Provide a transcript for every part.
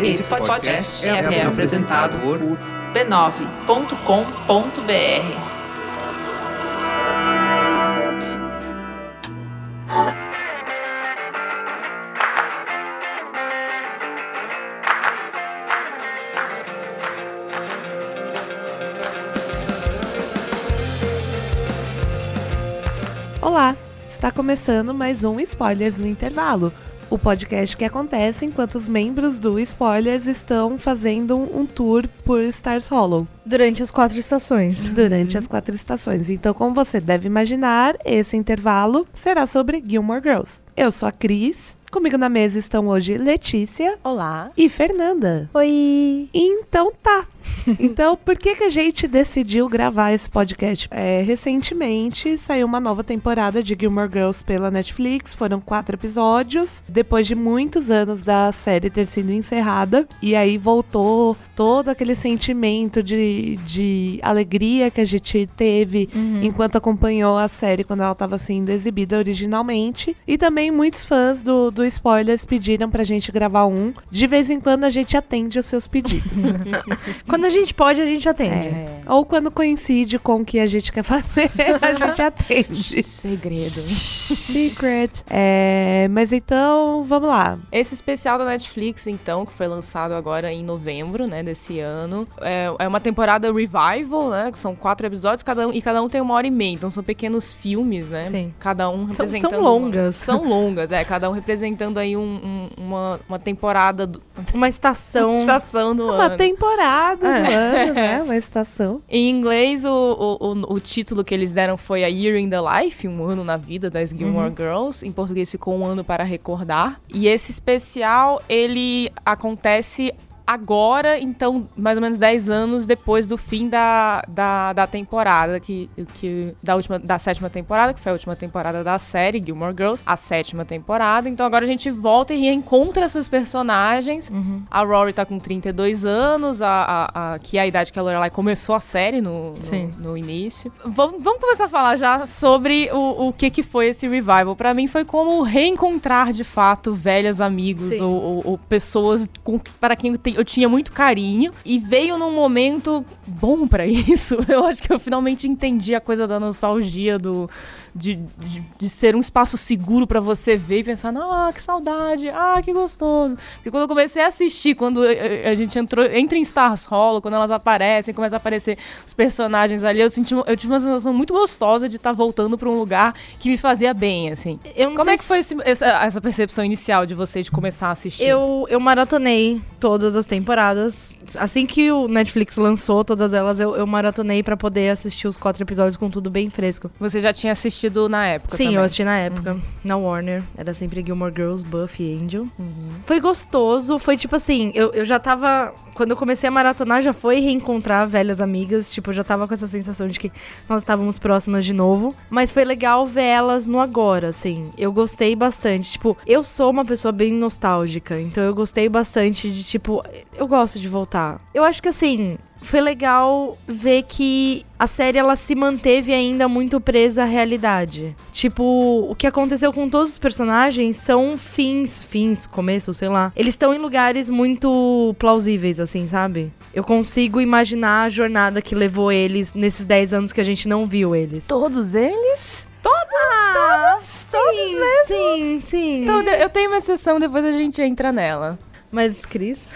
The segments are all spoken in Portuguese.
Esse podcast é, é apresentado por b9.com.br. Olá, está começando mais um Spoilers no Intervalo, o podcast que acontece enquanto os membros do Spoilers estão fazendo um tour por Stars Hollow. Durante as quatro estações. Durante as quatro estações. Então, como você deve imaginar, esse intervalo será sobre Gilmore Girls. Eu sou a Cris. Comigo na mesa estão hoje Letícia. Olá. E Fernanda. Oi. Então tá. Então, por que, que a gente decidiu gravar esse podcast? É, recentemente saiu uma nova temporada de Gilmore Girls pela Netflix. Foram quatro episódios. Depois de muitos anos da série ter sido encerrada. E aí voltou todo aquele sentimento de, de alegria que a gente teve uhum. enquanto acompanhou a série quando ela estava sendo exibida originalmente. E também muitos fãs do, do Spoilers pediram pra gente gravar um. De vez em quando a gente atende os seus pedidos. quando a gente pode, a gente atende. É. Ou quando coincide com o que a gente quer fazer, a gente atende. Segredo. Secret. É, mas então, vamos lá. Esse especial da Netflix, então, que foi lançado agora em novembro, né, desse ano, é, é uma temporada revival, né, que são quatro episódios, cada um, e cada um tem uma hora e meia, então são pequenos filmes, né? Sim. Cada um representando... São, são longas. São longas, é, cada um representando aí um, um, uma, uma temporada... Do, uma estação. Uma estação do uma ano. Uma temporada é. do ano, né, uma estação. Em inglês, o, o, o, título que eles deram foi A Year in the Life, um ano na vida das Gilmore uhum. Girls. Em português ficou um ano para recordar. E esse especial, ele acontece agora, então, mais ou menos 10 anos depois do fim da, da, da temporada, que, que, da, última, da sétima temporada, que foi a última temporada da série, Gilmore Girls, a sétima temporada. Então agora a gente volta e reencontra essas personagens. Uhum. A Rory tá com 32 anos, a, a, a, que é a idade que a Lorelai começou a série no, no, no início. Vamos, vamos começar a falar já sobre o, o que, que foi esse revival. para mim foi como reencontrar de fato velhas amigos ou, ou, ou, pessoas com, para quem tem, eu tinha muito carinho e veio num momento bom para isso. Eu acho que eu finalmente entendi a coisa da nostalgia do de, de, de ser um espaço seguro para você ver e pensar, ah, que saudade, ah, que gostoso. Porque quando eu comecei a assistir, quando a gente entrou, entra em Stars Hollow, quando elas aparecem, começam a aparecer os personagens ali, eu senti, eu tive uma sensação muito gostosa de estar tá voltando para um lugar que me fazia bem, assim. Como é que foi esse, essa, essa, percepção inicial de você de começar a assistir? Eu, eu maratonei todas as temporadas. Assim que o Netflix lançou todas elas, eu, eu maratonei para poder assistir os quatro episódios com tudo bem fresco. Você já tinha assistido assistido na época. Sim, também. eu assisti na época. Uhum. Na Warner. Era sempre Gilmore Girls, Buffy Angel. Uhum. Foi gostoso. Foi tipo assim, eu, eu já tava. Quando eu comecei a maratonar, já foi reencontrar velhas amigas. Tipo, eu já tava com essa sensação de que nós estávamos próximas de novo. Mas foi legal ver elas no agora, assim. Eu gostei bastante. Tipo, eu sou uma pessoa bem nostálgica. Então eu gostei bastante de, tipo, eu gosto de voltar. Eu acho que assim, foi legal ver que a série ela se manteve ainda muito presa à realidade. Tipo, o que aconteceu com todos os personagens são fins, fins, começo, sei lá. Eles estão em lugares muito plausíveis, assim, sabe? Eu consigo imaginar a jornada que levou eles nesses 10 anos que a gente não viu eles. Todos eles? Todos, ah, todos, todos sim, mesmo? Sim, sim. Então, eu tenho uma exceção, depois a gente entra nela. Mas, Cris?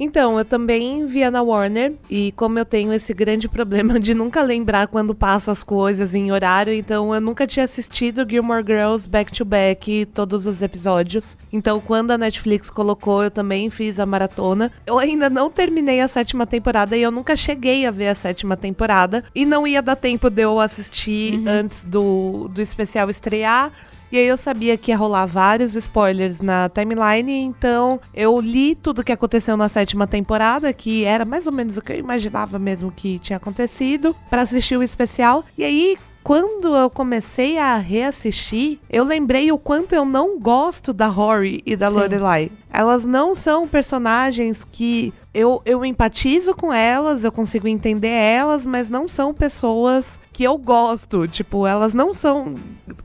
Então, eu também via na Warner. E como eu tenho esse grande problema de nunca lembrar quando passa as coisas em horário, então eu nunca tinha assistido Gilmore Girls back to back, todos os episódios. Então, quando a Netflix colocou, eu também fiz a maratona. Eu ainda não terminei a sétima temporada e eu nunca cheguei a ver a sétima temporada. E não ia dar tempo de eu assistir uhum. antes do, do especial estrear. E aí eu sabia que ia rolar vários spoilers na timeline, então eu li tudo que aconteceu na sétima temporada, que era mais ou menos o que eu imaginava mesmo que tinha acontecido, para assistir o especial. E aí, quando eu comecei a reassistir, eu lembrei o quanto eu não gosto da Rory e da Sim. Lorelai. Elas não são personagens que eu, eu empatizo com elas, eu consigo entender elas, mas não são pessoas que eu gosto. Tipo, elas não são.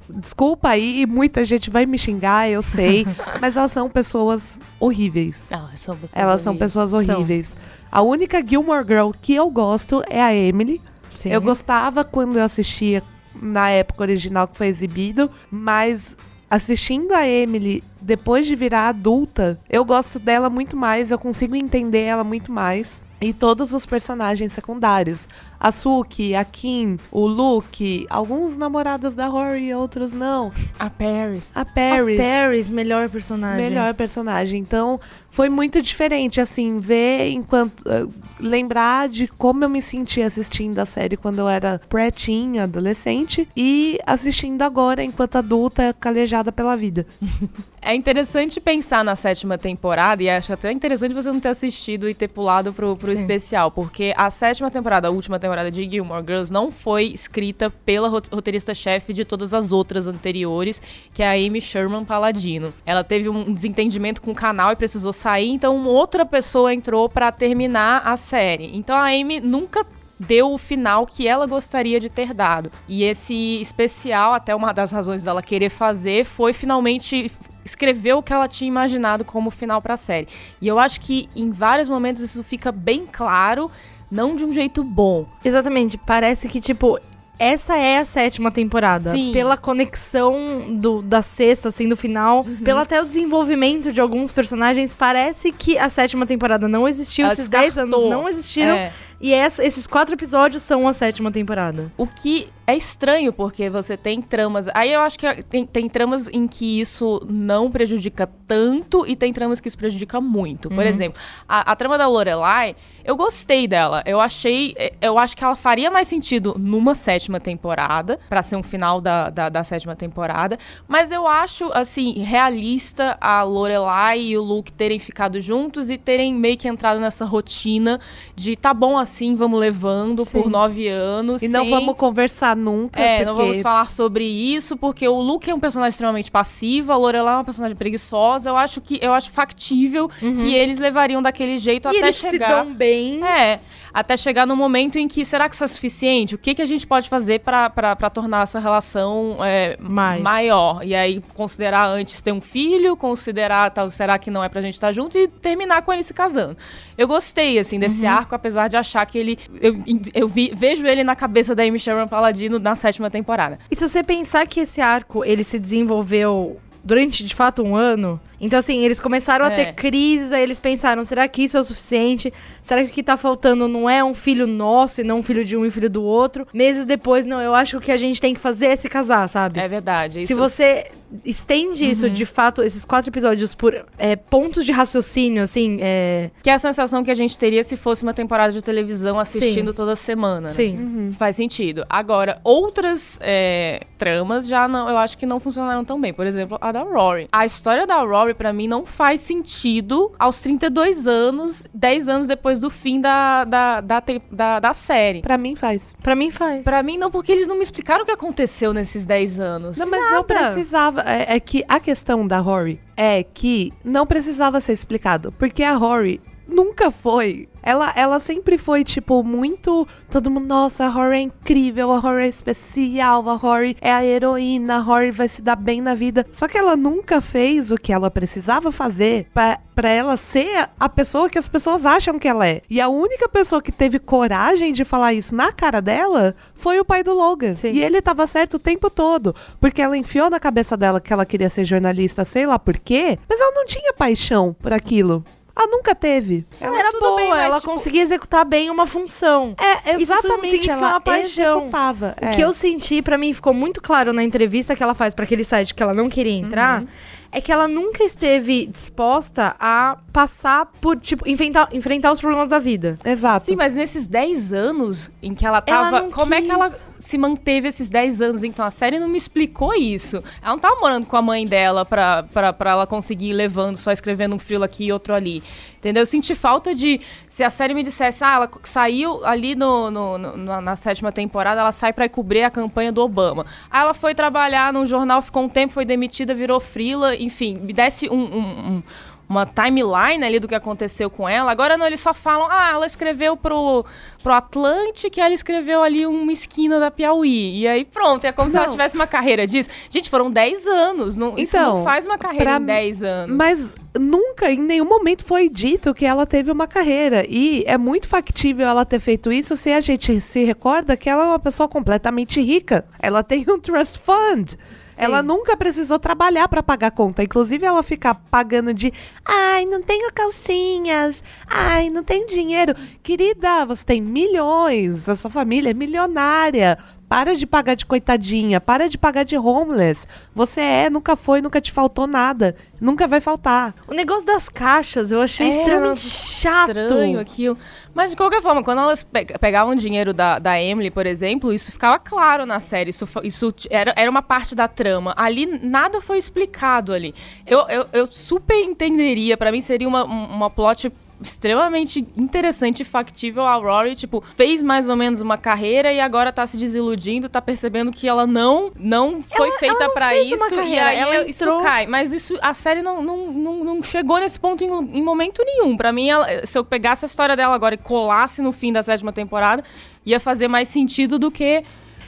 Desculpa aí, muita gente vai me xingar, eu sei. mas elas são pessoas horríveis. Ah, são pessoas Elas são horríveis. pessoas horríveis. A única Gilmore Girl que eu gosto é a Emily. Sim. Eu gostava quando eu assistia na época original que foi exibido, mas assistindo a Emily depois de virar adulta, eu gosto dela muito mais, eu consigo entender ela muito mais. E todos os personagens secundários. A Suki, a Kim, o Luke, alguns namorados da Rory, outros não. A Paris. A Paris. A Paris, melhor personagem. Melhor personagem. Então, foi muito diferente, assim, ver enquanto. eh, lembrar de como eu me senti assistindo a série quando eu era pretinha, adolescente, e assistindo agora enquanto adulta, calejada pela vida. É interessante pensar na sétima temporada, e acho até interessante você não ter assistido e ter pulado pro, pro Sim. especial, porque a sétima temporada, a última temporada de Gilmore Girls, não foi escrita pela rot- roteirista-chefe de todas as outras anteriores, que é a Amy Sherman Paladino. Ela teve um desentendimento com o canal e precisou sair, então outra pessoa entrou pra terminar a série. Então a Amy nunca deu o final que ela gostaria de ter dado. E esse especial, até uma das razões dela querer fazer, foi finalmente escrever o que ela tinha imaginado como final pra série. E eu acho que em vários momentos isso fica bem claro, não de um jeito bom. Exatamente, parece que, tipo, essa é a sétima temporada. Sim. Pela conexão do, da sexta, assim, do final, Uhum. pelo até o desenvolvimento de alguns personagens, parece que a sétima temporada não existiu, Ela esses 10 anos não existiram. É. E essa- esses quatro episódios são a sétima temporada. O que é estranho, porque você tem tramas. Aí eu acho que tem, tem tramas em que isso não prejudica tanto e tem tramas que isso prejudica muito. Por exemplo, a, a trama da Lorelai, eu gostei dela. Eu achei. eh, Eu acho que ela faria mais sentido numa sétima temporada, pra ser um final da, da, da sétima temporada. Mas eu acho, assim, realista a Lorelai e o Luke terem ficado juntos e terem meio que entrado nessa rotina de tá bom assim, vamos levando Sim. por nove anos. E não vamos conversar nunca, é, porque... não vamos falar sobre isso, porque o Luke é um personagem extremamente passivo, a Lorelai é uma personagem preguiçosa. Eu acho que eu acho factível que eles levariam daquele jeito Uhum. e até eles chegar. se dão bem. É, até chegar no momento em que será que isso é suficiente? O que, que a gente pode fazer pra tornar essa relação é, Mais. maior? E aí considerar antes ter um filho, considerar tal, será que não é pra gente estar junto e terminar com ele se casando. Eu gostei assim desse Uhum. arco, apesar de achar que ele eu, eu vi- vejo ele na cabeça da Amy Sherman Paladino na sétima temporada. E se você pensar que esse arco, ele se desenvolveu durante, de fato, um ano... Então, assim, eles começaram a É. ter crises, aí eles pensaram, será que isso é o suficiente? Será que o que tá faltando não é um filho nosso e não um filho de um e filho do outro? Meses depois, não, eu acho que o que a gente tem que fazer é se casar, sabe? É verdade. Se isso- você estende isso, de fato, esses quatro episódios por é, pontos de raciocínio, assim, é... Que é a sensação que a gente teria se fosse uma temporada de televisão assistindo toda semana. né? Sim. Faz sentido. Agora, outras é, tramas já não, eu acho que não funcionaram tão bem. Por exemplo, a da Rory. A história da Rory, pra mim, não faz sentido aos 32 anos, 10 anos depois do fim da, da, da, da, da série. Pra mim faz. Pra mim faz. Pra mim, não, porque eles não me explicaram o que aconteceu nesses 10 anos. Não, mas não precisava. É, é que a questão da Rory é que não precisava ser explicado. Porque a Rory nunca foi. Ela, ela sempre foi, tipo, muito. Todo mundo, nossa, a Rory é incrível, a Rory é especial, a Rory é a heroína, a Rory vai se dar bem na vida. Só que ela nunca fez o que ela precisava fazer pra, pra ela ser a pessoa que as pessoas acham que ela é. E a única pessoa que teve coragem de falar isso na cara dela foi o pai do Logan. Sim. E ele tava certo o tempo todo. Porque ela enfiou na cabeça dela que ela queria ser jornalista, sei lá por quê, mas ela não tinha paixão por aquilo. Ela nunca teve. Ela era tudo boa, bem, mas, ela tipo- conseguia executar bem uma função. É, Isso não exatamente. significa ela uma paixão. executava. O é. que eu senti, pra mim, ficou muito claro na entrevista que ela faz pra aquele site que ela não queria entrar, é que ela nunca esteve disposta a passar por, tipo, enfrentar, enfrentar os problemas da vida. Exato. Sim, mas nesses 10 anos em que ela Ela tava. não como é que ela quis. Se manteve esses 10 anos? Então a série não me explicou isso. Ela não tava morando com a mãe dela pra, pra, pra ela conseguir ir levando, só escrevendo um frilo aqui e outro ali. Entendeu? Eu senti falta de. Se a série me dissesse, ah, ela saiu ali no, no- no- na, sétima temporada, ela sai ir cobrir a campanha do Obama. Aí ela foi trabalhar num jornal, ficou um tempo, foi demitida, virou frila, enfim, me desse um- um- um uma timeline ali do que aconteceu com ela. Agora não, eles só falam, ah, ela escreveu pro, pro Atlântico e ela escreveu ali uma esquina da Piauí. E aí pronto, é como se ela Não. tivesse uma carreira disso. Gente, foram 10 anos. Não, isso Então, não faz uma carreira pra em mim- 10 anos. Mas nunca, em nenhum momento foi dito que ela teve uma carreira. E é muito factível ela ter feito isso se a gente se recorda que ela é uma pessoa completamente rica. Ela tem um trust fund. Ela nunca precisou trabalhar pra pagar conta. Inclusive, ela fica pagando de ai, não tenho calcinhas, ai, não tenho dinheiro. Querida, você tem milhões, a sua família é milionária. Para de pagar de coitadinha, para de pagar de homeless. Você é, nunca foi, nunca te faltou nada. Nunca vai faltar. O negócio das caixas eu achei É, extremamente chato. Estranho aquilo. Mas de qualquer forma, quando elas pe- pegavam dinheiro da, da Emily, por exemplo, isso ficava claro na série. Isso, isso era, era uma parte da trama. Ali nada foi explicado ali. Eu, eu, eu super entenderia, pra mim seria uma, um- uma plot extremamente interessante e factível a Rory, tipo, fez mais ou menos uma carreira e agora tá se desiludindo, tá percebendo que ela não não foi Ela- feita fez isso e aí ela isso entrou- cai. Mas isso a série não, não, não, não chegou nesse ponto em, em momento nenhum. Pra mim, ela- se eu pegasse a história dela agora e colasse no fim da sétima temporada, ia fazer mais sentido do que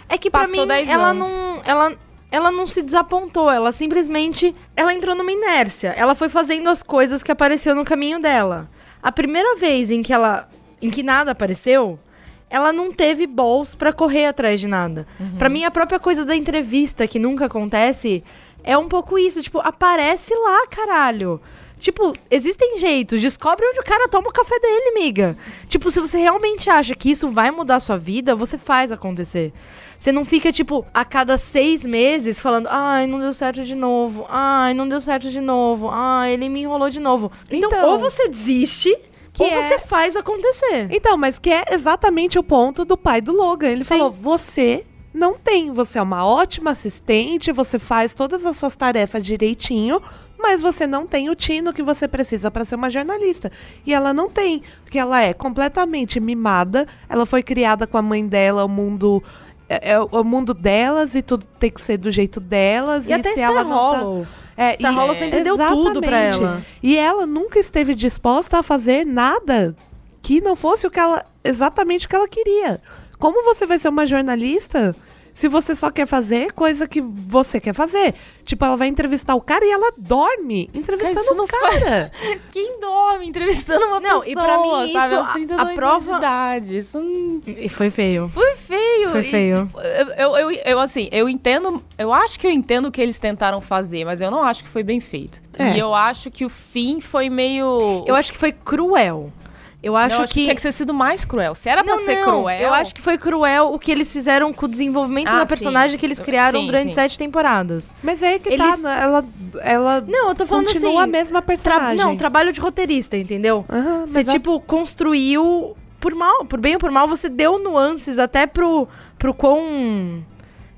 É que pra Passou mim 10 ela anos. não, ela ela não se desapontou, ela simplesmente ela entrou numa inércia. Ela foi fazendo as coisas que apareceu no caminho dela. A primeira vez em que ela em que nada apareceu, ela não teve balls pra correr atrás de nada. Pra mim a própria coisa da entrevista que nunca acontece é um pouco isso, tipo, aparece lá, caralho. Tipo, existem jeitos. Descobre onde o cara toma o café dele, miga. Tipo, se você realmente acha que isso vai mudar a sua vida, você faz acontecer. Você não fica, tipo, a cada seis meses falando, ai, não deu certo de novo. Ai, não deu certo de novo. Ai, ele me enrolou de novo. Então, Então, ou você desiste, que ou é- você faz acontecer. Então, mas que é exatamente o ponto do pai do Logan. Ele Sim. falou: você não tem, você é uma ótima assistente, você faz todas as suas tarefas direitinho, mas você não tem o tino que você precisa para ser uma jornalista. E ela não tem, porque ela é completamente mimada, ela foi criada com a mãe dela, o mundo. É, é o mundo delas e tudo tem que ser do jeito delas. E até se ela não tá- Hollow. É, Star e- Hollow sempre deu tudo pra Exatamente. ela. E ela nunca esteve disposta a fazer nada que não fosse o que ela exatamente o que ela queria. Como você vai ser uma jornalista se você só quer fazer coisa que você quer fazer? Tipo, ela vai entrevistar o cara e ela dorme entrevistando o não cara. quem dorme entrevistando uma Não, pessoa, e pra mim sabe, isso, aos a- 32 a anos prova- de idade. Isso não... E foi feio. Foi feio. Foi e, feio. tipo, eu, eu, eu, eu, assim, eu entendo. Eu acho que eu entendo o que eles tentaram fazer, mas eu não acho que foi bem feito. É. E eu acho que o fim foi meio. Eu acho que foi cruel. Eu acho Não, acho que que. tinha que ter sido mais cruel. Se era pra não, ser não, cruel. Eu acho que foi cruel o que eles fizeram com o desenvolvimento Ah, da sim. personagem que eles criaram Sim, durante sim. sete temporadas. Mas é que tá, Eles- né? ela, ela Não, eu tô falando continua assim. a mesma Tra- personagem. não, trabalho de roteirista, entendeu? Aham, Você, a- tipo, construiu. Por mal, por bem ou por mal, você deu nuances até pro, pro quão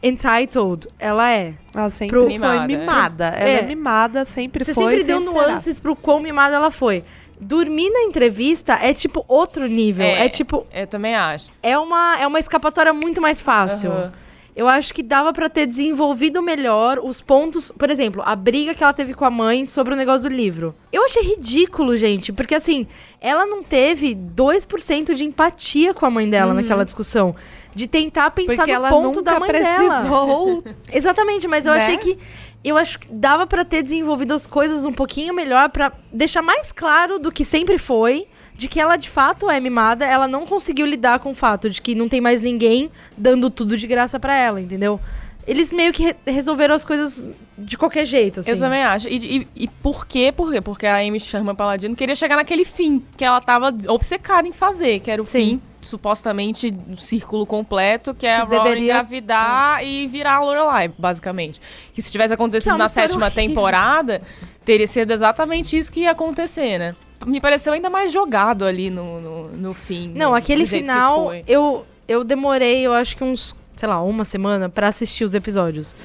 entitled ela é. ela sempre pro- foi Mimada, mimada. é. Ela é É. mimada, sempre Você foi. sempre deu sempre será. nuances pro quão mimada ela foi. Dormir na entrevista é tipo outro nível. É, É. tipo, Eu também acho. é uma, é uma escapatória muito mais fácil. Aham. Eu acho que dava pra ter desenvolvido melhor os pontos. Por exemplo, a briga que ela teve com a mãe sobre o negócio do livro. Eu achei ridículo, gente, porque assim, ela não teve 2% de empatia com a mãe dela naquela discussão. De tentar pensar Porque no ponto da mãe dela. precisou. Exatamente, mas eu Né? achei que. Eu acho que dava pra ter desenvolvido as coisas um pouquinho melhor pra deixar mais claro do que sempre foi. De que ela de fato é mimada, ela não conseguiu lidar com o fato de que não tem mais ninguém dando tudo de graça pra ela, entendeu? Eles meio que re- resolveram as coisas de qualquer jeito, assim. Eu também acho. E, e, e por quê? Por quê? Porque a Amy Sherman Paladino queria chegar naquele fim que ela tava obcecada em fazer, que era o Sim. fim, supostamente, do círculo completo, que é Que a Rory deveria- engravidar e virar a Lorelai, basicamente. Que se tivesse acontecido é na sétima horrível. temporada, teria sido exatamente isso que ia acontecer, né? Me pareceu ainda mais jogado ali no, no, no fim. Não, no- aquele final, eu, eu demorei, eu acho que uns, sei lá, uma semana pra assistir os episódios.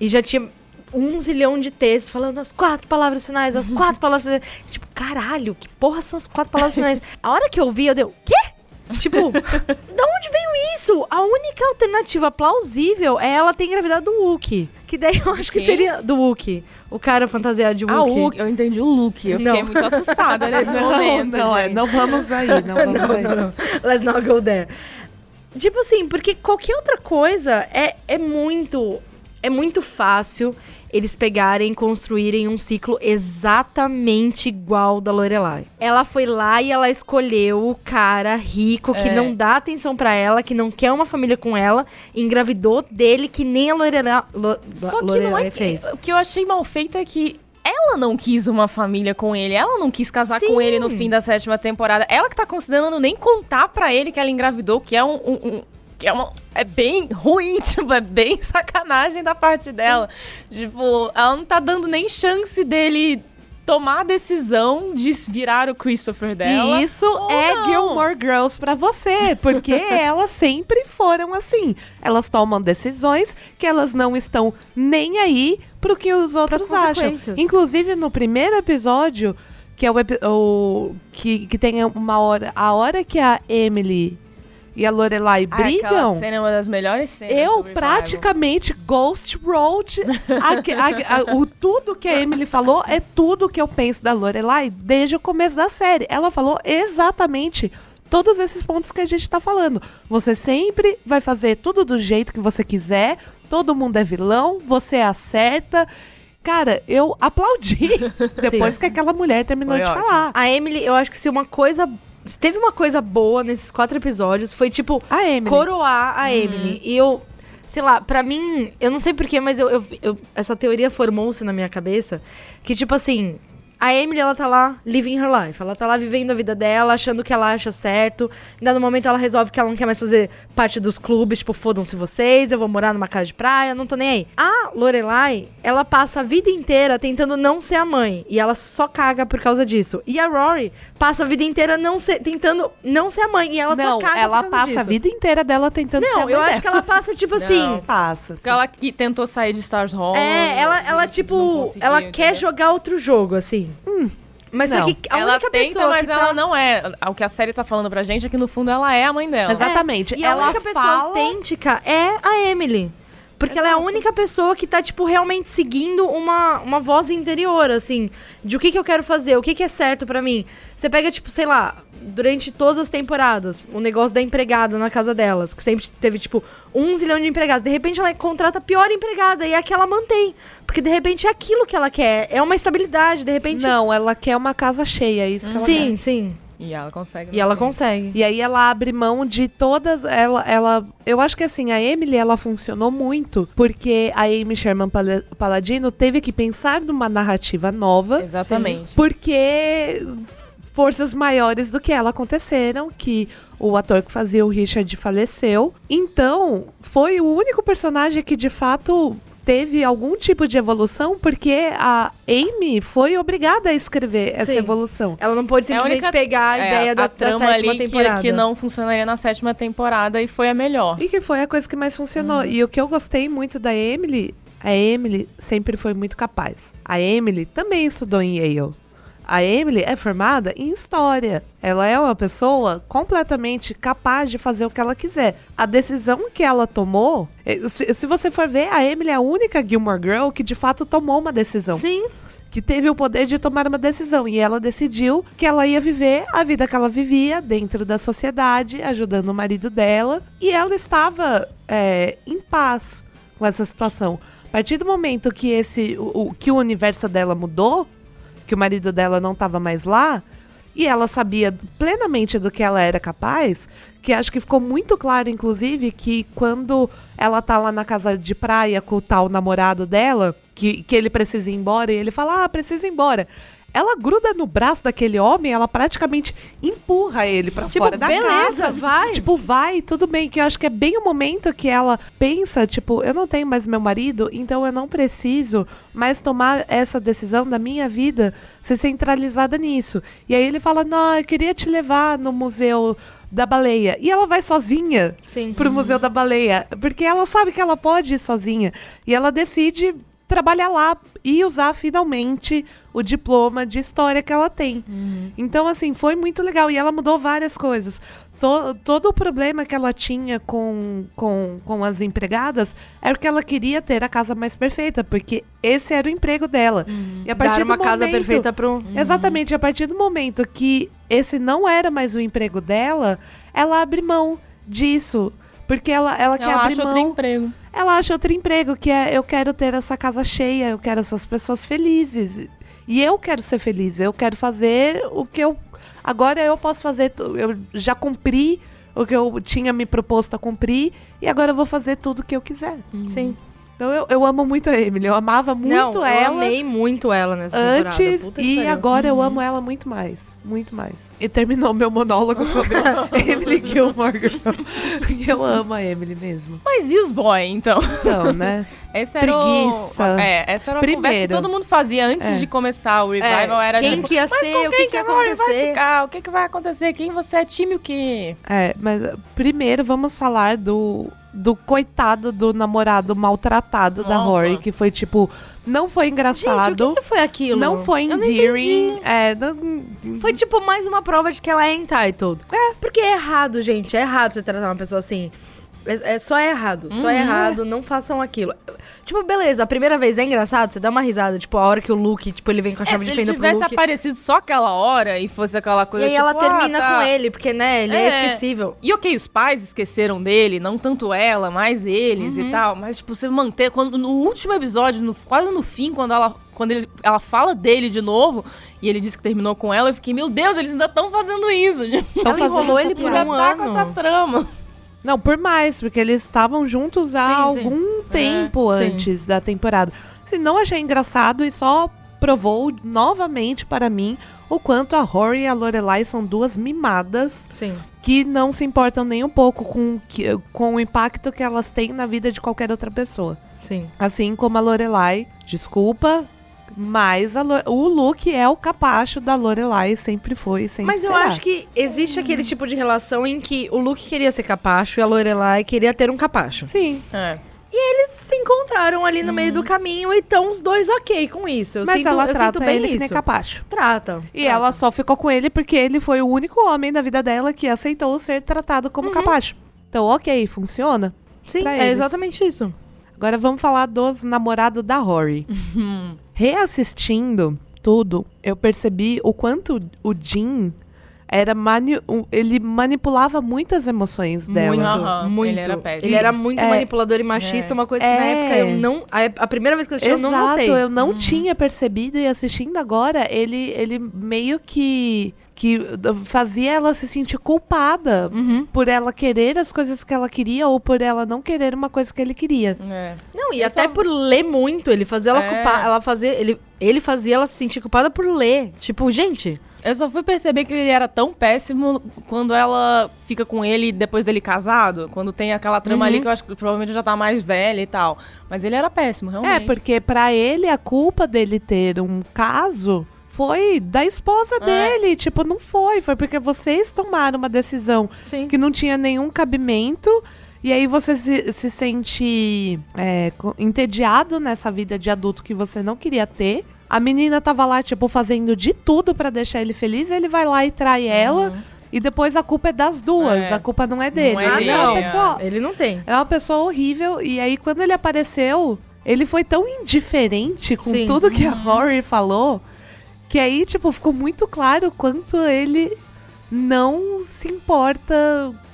E já tinha um zilhão de textos falando as quatro palavras finais, as quatro palavras finais. Tipo, caralho, que porra são as quatro palavras finais? A hora que eu vi, eu dei, quê? Tipo, da onde veio isso? A única alternativa plausível é ela ter engravidado do Wookie. Que daí eu acho que seria do Wookie. O cara fantasiado de Ah, Wookie. eu entendi o look. Eu Não. fiquei muito assustada nesse momento. não, é, gente. não vamos aí, não vamos não, aí. não, não. Let's not go there. Tipo assim, porque qualquer outra coisa é, é muito. É muito fácil eles pegarem e construírem um ciclo exatamente igual da Lorelai. Ela foi lá e ela escolheu o cara rico que É. não dá atenção pra ela, que não quer uma família com ela, engravidou dele que nem a Lorelai, Lo- Só que Lorelai não é fez. o que eu achei mal feito é que ela não quis uma família com ele, ela não quis casar Sim. com ele no fim da sétima temporada. Ela que tá considerando nem contar pra ele que ela engravidou, que é um, um- um- que é uma é bem ruim, tipo, é bem sacanagem da parte dela. Tipo, ela não tá dando nem chance dele tomar a decisão de virar o Christopher dela. E isso é não. Gilmore Girls pra você, porque elas sempre foram assim. Elas tomam decisões que elas não estão nem aí pro que os outros acham. Inclusive no primeiro episódio, que é o, o- que, que tem uma hora, a hora que a Emily e a Lorelai Ah, brigam. cena é uma das melhores cenas Eu praticamente Ghost Road. a- a- a- o, tudo que a Emily falou é tudo que eu penso da Lorelai desde o começo da série. Ela falou exatamente todos esses pontos que a gente tá falando. Você sempre vai fazer tudo do jeito que você quiser. Todo mundo é vilão. Você acerta. Cara, eu aplaudi depois Sim. que aquela mulher terminou Foi de ótimo. falar. A Emily, eu acho que se uma coisa. Se teve uma coisa boa nesses quatro episódios, foi tipo. A Emily. coroar a Emily. E eu, sei lá, pra mim, eu não sei porquê, mas eu, eu- eu- essa teoria formou-se na minha cabeça. Que, tipo assim, a Emily, ela tá lá living her life. Ela tá lá vivendo a vida dela, achando que ela acha certo. Em dado momento, ela resolve que ela não quer mais fazer parte dos clubes. Tipo, fodam-se vocês, eu vou morar numa casa de praia, não tô nem aí. A Lorelai, ela passa a vida inteira tentando não ser a mãe. E ela só caga por causa disso. E a Rory passa a vida inteira não ser, tentando não ser a mãe. E ela não, só caga ela por causa passa disso. a vida inteira dela tentando ser a Não, mãe eu acho dela. que ela passa, tipo assim. Passa. Porque ela que tentou sair de Stars Hall. É, ela, ela não tipo, ela quer jogar outro jogo, assim. Mas não. só que a ela única tenta, pessoa mas que ela tá... não é. O que a série tá falando pra gente é que no fundo ela é a mãe dela. Exato. Exatamente. E a Ela única pessoa fala- autêntica é a Emily. Porque ela é a única pessoa que tá, tipo, realmente seguindo uma, uma voz interior, assim, de o que, que eu quero fazer, o que, que é certo pra mim. Você pega, tipo, sei lá, durante todas as temporadas, o negócio da empregada na casa delas, que sempre teve, tipo, um zilhão de empregados. De repente ela contrata a pior empregada e é a que ela mantém. Porque de repente é aquilo que ela quer, é uma estabilidade, de repente. Não, ela quer uma casa cheia, é isso que ela Sim, quer. sim. E ela consegue. E ela fim. consegue. E aí ela abre mão de todas, ela, ela, eu acho que assim, a Emily, ela funcionou muito, porque a Amy Sherman Pala- Paladino teve que pensar numa narrativa nova, Exatamente. porque forças maiores do que ela aconteceram, que o ator que fazia o Richard faleceu. Então, foi o único personagem que de fato teve algum tipo de evolução, porque a Amy foi obrigada a escrever essa Sim. evolução. Ela não pôde É a simplesmente única- pegar a É, ideia da, a da trama sétima ali que, temporada. que não funcionaria na sétima temporada e foi a melhor. E que foi a coisa que mais funcionou. E o que eu gostei muito da Emily, a Emily sempre foi muito capaz. A Emily também estudou em Yale. A Emily é formada em história. Ela é uma pessoa completamente capaz de fazer o que ela quiser. A decisão que ela tomou, eh, se, se você for ver, a Emily é a única Gilmore Girl que de fato tomou uma decisão Sim. que teve o poder de tomar uma decisão. E ela decidiu que ela ia viver a vida que ela vivia dentro da sociedade, ajudando o marido dela. E ela estava é, em paz com essa situação. A partir do momento que, esse, o, o- que o universo dela mudou, que o marido dela não estava mais lá, e ela sabia plenamente do que ela era capaz, que acho que ficou muito claro, inclusive, que quando ela tá lá na casa de praia com o tal namorado dela, que, que ele precisa ir embora, e ele fala, ah, precisa ir embora. Ela gruda no braço daquele homem, ela praticamente empurra ele pra Tipo, fora da beleza, casa. vai. Tipo, vai, tudo bem. Que eu acho que é bem o momento que ela pensa, tipo, eu não tenho mais meu marido, então eu não preciso mais tomar essa decisão da minha vida ser centralizada nisso. E aí ele fala, não, eu queria te levar no museu da baleia. E ela vai sozinha Sim. pro Museu da Baleia, porque ela sabe que ela pode ir sozinha. E ela decide trabalhar lá e usar finalmente o diploma de história que ela tem. Então, assim, foi muito legal. E ela mudou várias coisas. to- todo o problema que ela tinha com, com, com as empregadas era que ela queria ter a casa mais perfeita, porque esse era o emprego dela. E a partir Dar uma do casa momento- perfeita pro... Exatamente, a partir do momento que esse não era mais o emprego dela, ela abre mão disso. Porque ela, ela, quer Ela abrir acha mão. outro emprego. Ela acha outro emprego, que é eu quero ter essa casa cheia, eu quero essas pessoas felizes. E eu quero ser feliz, eu quero fazer o que eu. Agora eu posso fazer. Eu já cumpri o que eu tinha me proposto a cumprir, e agora eu vou fazer tudo o que eu quiser. Sim. Então eu, eu amo muito a Emily, eu amava muito Não, eu ela amei muito ela nessa temporada. antes Puta que e agora eu amo ela muito mais. Muito mais. E terminou meu monólogo sobre Emily Gilmore Girl. Eu amo a Emily mesmo. Mas e os boy, então? Então, né? Essa era Preguiça. O... É, essa era a conversa que Primeiro. todo mundo fazia antes É. de começar o revival. É, era quem tipo, que ia mas ser, com o que quem que ia acontecer?" ficar? O que, que vai acontecer? Quem você é? Time o quê? É, mas primeiro vamos falar do, do coitado do namorado maltratado da Nossa. Rory, que foi tipo, não foi Gente, o engraçado, que, que foi aquilo? não foi não endearing. é, não- Foi tipo mais uma prova de que ela é entitled. É. Porque é errado, gente. É errado você tratar uma pessoa assim. É, é- só é errado. Só é errado. Não façam aquilo. Tipo, beleza, a primeira vez é engraçado, você dá uma risada. Tipo, a hora que o Luke, tipo, ele vem com a É, chave se de ele fenda pro tivesse Luke. aparecido só aquela hora e fosse aquela E coisa aí tipo, ela ah, termina tá. com ele, porque, né, ele é, É. esquecível. E ok, os pais esqueceram dele, não tanto ela, mas eles Uhum. e tal. Mas, tipo, você manter. Quando, no último episódio, no- quase no fim, quando ela. Quando ele, ela fala dele de novo e ele disse que terminou com ela, eu fiquei, meu Deus, eles ainda estão fazendo isso. Ela enrolou ele por um Ainda tá com ano. essa trama. Não, por mais, porque eles estavam juntos há Sim, sim. algum tempo sim. antes da temporada. Assim, não achei engraçado e só provou novamente para mim o quanto a Rory e a Lorelai são duas mimadas Sim. que não se importam nem um pouco com, com o impacto que elas têm na vida de qualquer outra pessoa. Sim. Assim como a Lorelai, desculpa, mas a Lo- o Luke é o capacho da Lorelai, sempre foi, sempre Mas eu será. acho que existe aquele tipo de relação em que o Luke queria ser capacho e a Lorelai queria ter um capacho. Sim, É. Eles se encontraram ali no meio do caminho e estão os dois ok com isso. Eu mas sinto, ela eu trata sinto bem ele que isso. nem capacho. Trata. E trata. ela só ficou com ele porque ele foi o único homem da vida dela que aceitou ser tratado como capacho. Então, ok, funciona. Sim, pra é exatamente isso. Agora vamos falar dos namorados da Rory. Reassistindo tudo, eu percebi o quanto o Jim era mani ele manipulava muitas emoções dela. Muito, Aham, muito. ele era péssimo. Ele era muito É. manipulador e machista, uma coisa que na É. época eu não. A, a primeira vez que eu assisti, eu não Exato, notei. eu não tinha percebido e assistindo agora, ele, ele meio que, que fazia ela se sentir culpada Uhum. por ela querer as coisas que ela queria ou por ela não querer uma coisa que ele queria. É. Não, e Eu até só- por ler muito, ele fazia ela É. culpar, ela fazia, ele, ele fazia ela se sentir culpada por ler. Tipo, gente, Eu só fui perceber que ele era tão péssimo quando ela fica com ele depois dele casado. Quando tem aquela trama Uhum. ali que eu acho que provavelmente já tá mais velha e tal. Mas ele era péssimo, É, realmente. porque pra ele a culpa dele ter um caso foi da esposa dele. Tipo, não foi. Foi porque vocês tomaram uma decisão sim. que não tinha nenhum cabimento. E aí você se, se sente é, entediado nessa vida de adulto que você não queria ter. A menina tava lá, tipo, fazendo de tudo pra deixar ele feliz. Ele vai lá e trai ela. E depois a culpa é das duas. É. A culpa não é dele. é ele dele, é uma é. pessoa Ele não tem. é uma pessoa horrível. E aí, quando ele apareceu, ele foi tão indiferente com Sim. tudo que a Rory falou. Que aí, tipo, ficou muito claro quanto ele não se importa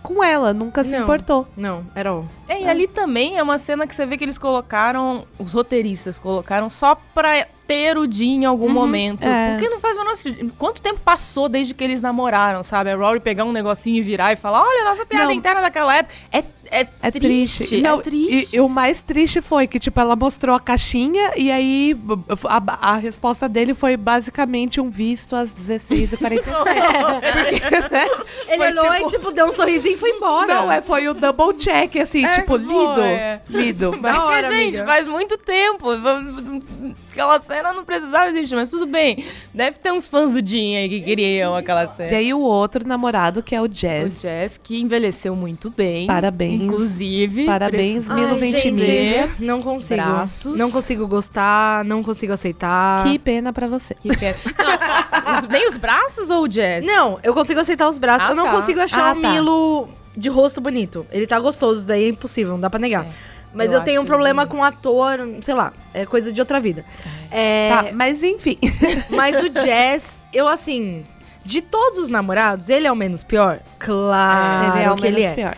com ela. Nunca se Não. importou. Não, era all. É, e ali também é uma cena que você vê que eles colocaram, os roteiristas colocaram só pra ter o Jim em algum momento. é. Porque não faz o menor sentido. Quanto tempo passou desde que eles namoraram, sabe? A Rory pegar um negocinho e virar e falar: olha, nossa piada Não. interna daquela época. É, é, É triste. triste. Não, é triste. E, e o mais triste foi que, tipo, ela mostrou a caixinha e aí a, a resposta dele foi basicamente um visto às 16h47. Ele Foi olhou tipo- e, tipo, deu um sorrisinho e foi embora. Não, é, foi o double check, assim, tipo, lido. é. Lido. Da hora, Porque, gente, amiga. faz muito tempo. Aquela cena não precisava existir, mas tudo bem. Deve ter uns fãs do Jim aí que queriam aquela E cena. aí o outro namorado, que é o O Jazz. Jazz, que envelheceu muito bem. Parabéns. Inclusive. Parabéns, precisa- Milo Ventimiglia. não consigo. Braços. Não consigo gostar, não consigo aceitar. Que pena pra você. Que pena. Não, os- nem os braços ou o Jazz? Não, eu consigo aceitar os braços. Ah, eu não tá. consigo achar Ah, o tá. Milo de rosto bonito. Ele tá gostoso, daí é impossível, não dá pra negar. Mas eu eu, tenho um problema ele- com ator, sei lá, é coisa de outra vida. É, Tá, mas enfim. Mas o Jazz, eu assim, de todos os namorados, ele é o menos pior? Claro ele é o que ele menos é. pior.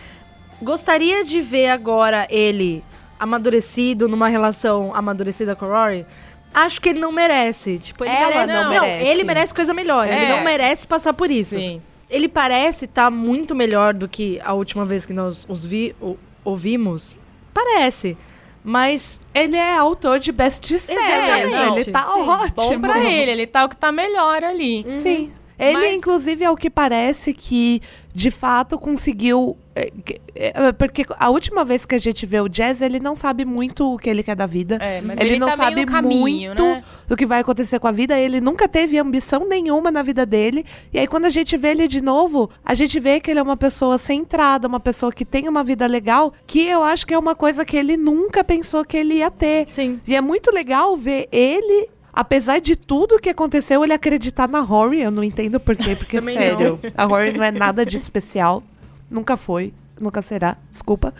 Gostaria de ver agora ele amadurecido numa relação amadurecida com a Rory? Acho que ele não merece. Tipo, ele Ela merece. não merece. ele merece coisa melhor. Ele É. não merece passar por isso. Sim. Ele parece estar muito melhor do que a última vez que nós os vi, o- ouvimos. Parece. Mas Ele é autor de best-seller. Exatamente. Ele tá Sim. ótimo. Bom pra ele, ele tá o que tá melhor ali. Sim. Ele, Mas- inclusive, é o que parece que, de fato, conseguiu... é, que- é, Porque a última vez que a gente vê o Jazz, ele não sabe muito o que ele quer da vida. É, mas ele, ele não tá sabe caminho, muito né? do que vai acontecer com a vida. Ele nunca teve ambição nenhuma na vida dele. E aí, quando a gente vê ele de novo, a gente vê que ele é uma pessoa centrada, uma pessoa que tem uma vida legal, que eu acho que é uma coisa que ele nunca pensou que ele ia ter. sim. E é muito legal ver ele, apesar de tudo que aconteceu, ele acreditar na Rory. Eu não entendo por quê, porque, sério, a Rory não é nada de especial. Nunca foi, nunca será, desculpa.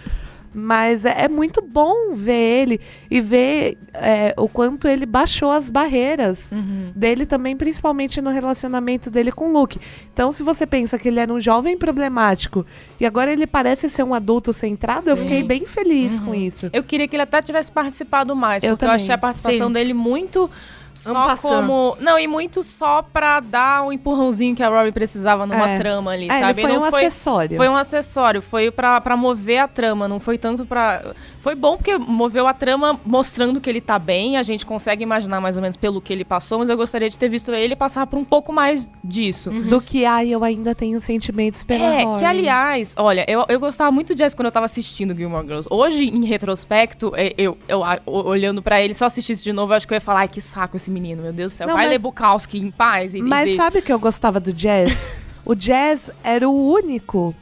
Mas é, é muito bom ver ele e ver é, o quanto ele baixou as barreiras dele também, principalmente no relacionamento dele com o Luke. Então, se você pensa que ele era um jovem problemático e agora ele parece ser um adulto centrado, eu fiquei bem feliz com isso. Eu queria que ele até tivesse participado mais, Eu porque eu, também. achei a participação Sim. dele muito só como. Não, e muito só pra dar o empurrãozinho que a Rory precisava numa É. trama ali, É, sabe? foi não um foi, acessório. Foi um acessório, foi pra, pra mover a trama, não foi tanto pra. Foi bom porque moveu a trama mostrando que ele tá bem, a gente consegue imaginar mais ou menos pelo que ele passou, mas eu gostaria de ter visto ele passar por um pouco mais disso. Do que, ai, eu ainda tenho sentimentos pela É, Rory. que aliás, olha, eu, eu gostava muito de quando eu tava assistindo Gilmore Girls. Hoje, em retrospecto, é, eu, eu, o- olhando pra ele, se eu assistisse de novo, eu acho que eu ia falar, ai, que saco esse menino, meu Deus do céu. Não, Vai mas- ler Bukowski em paz e, Mas deixa. sabe o que eu gostava do Jazz? o Jazz era o único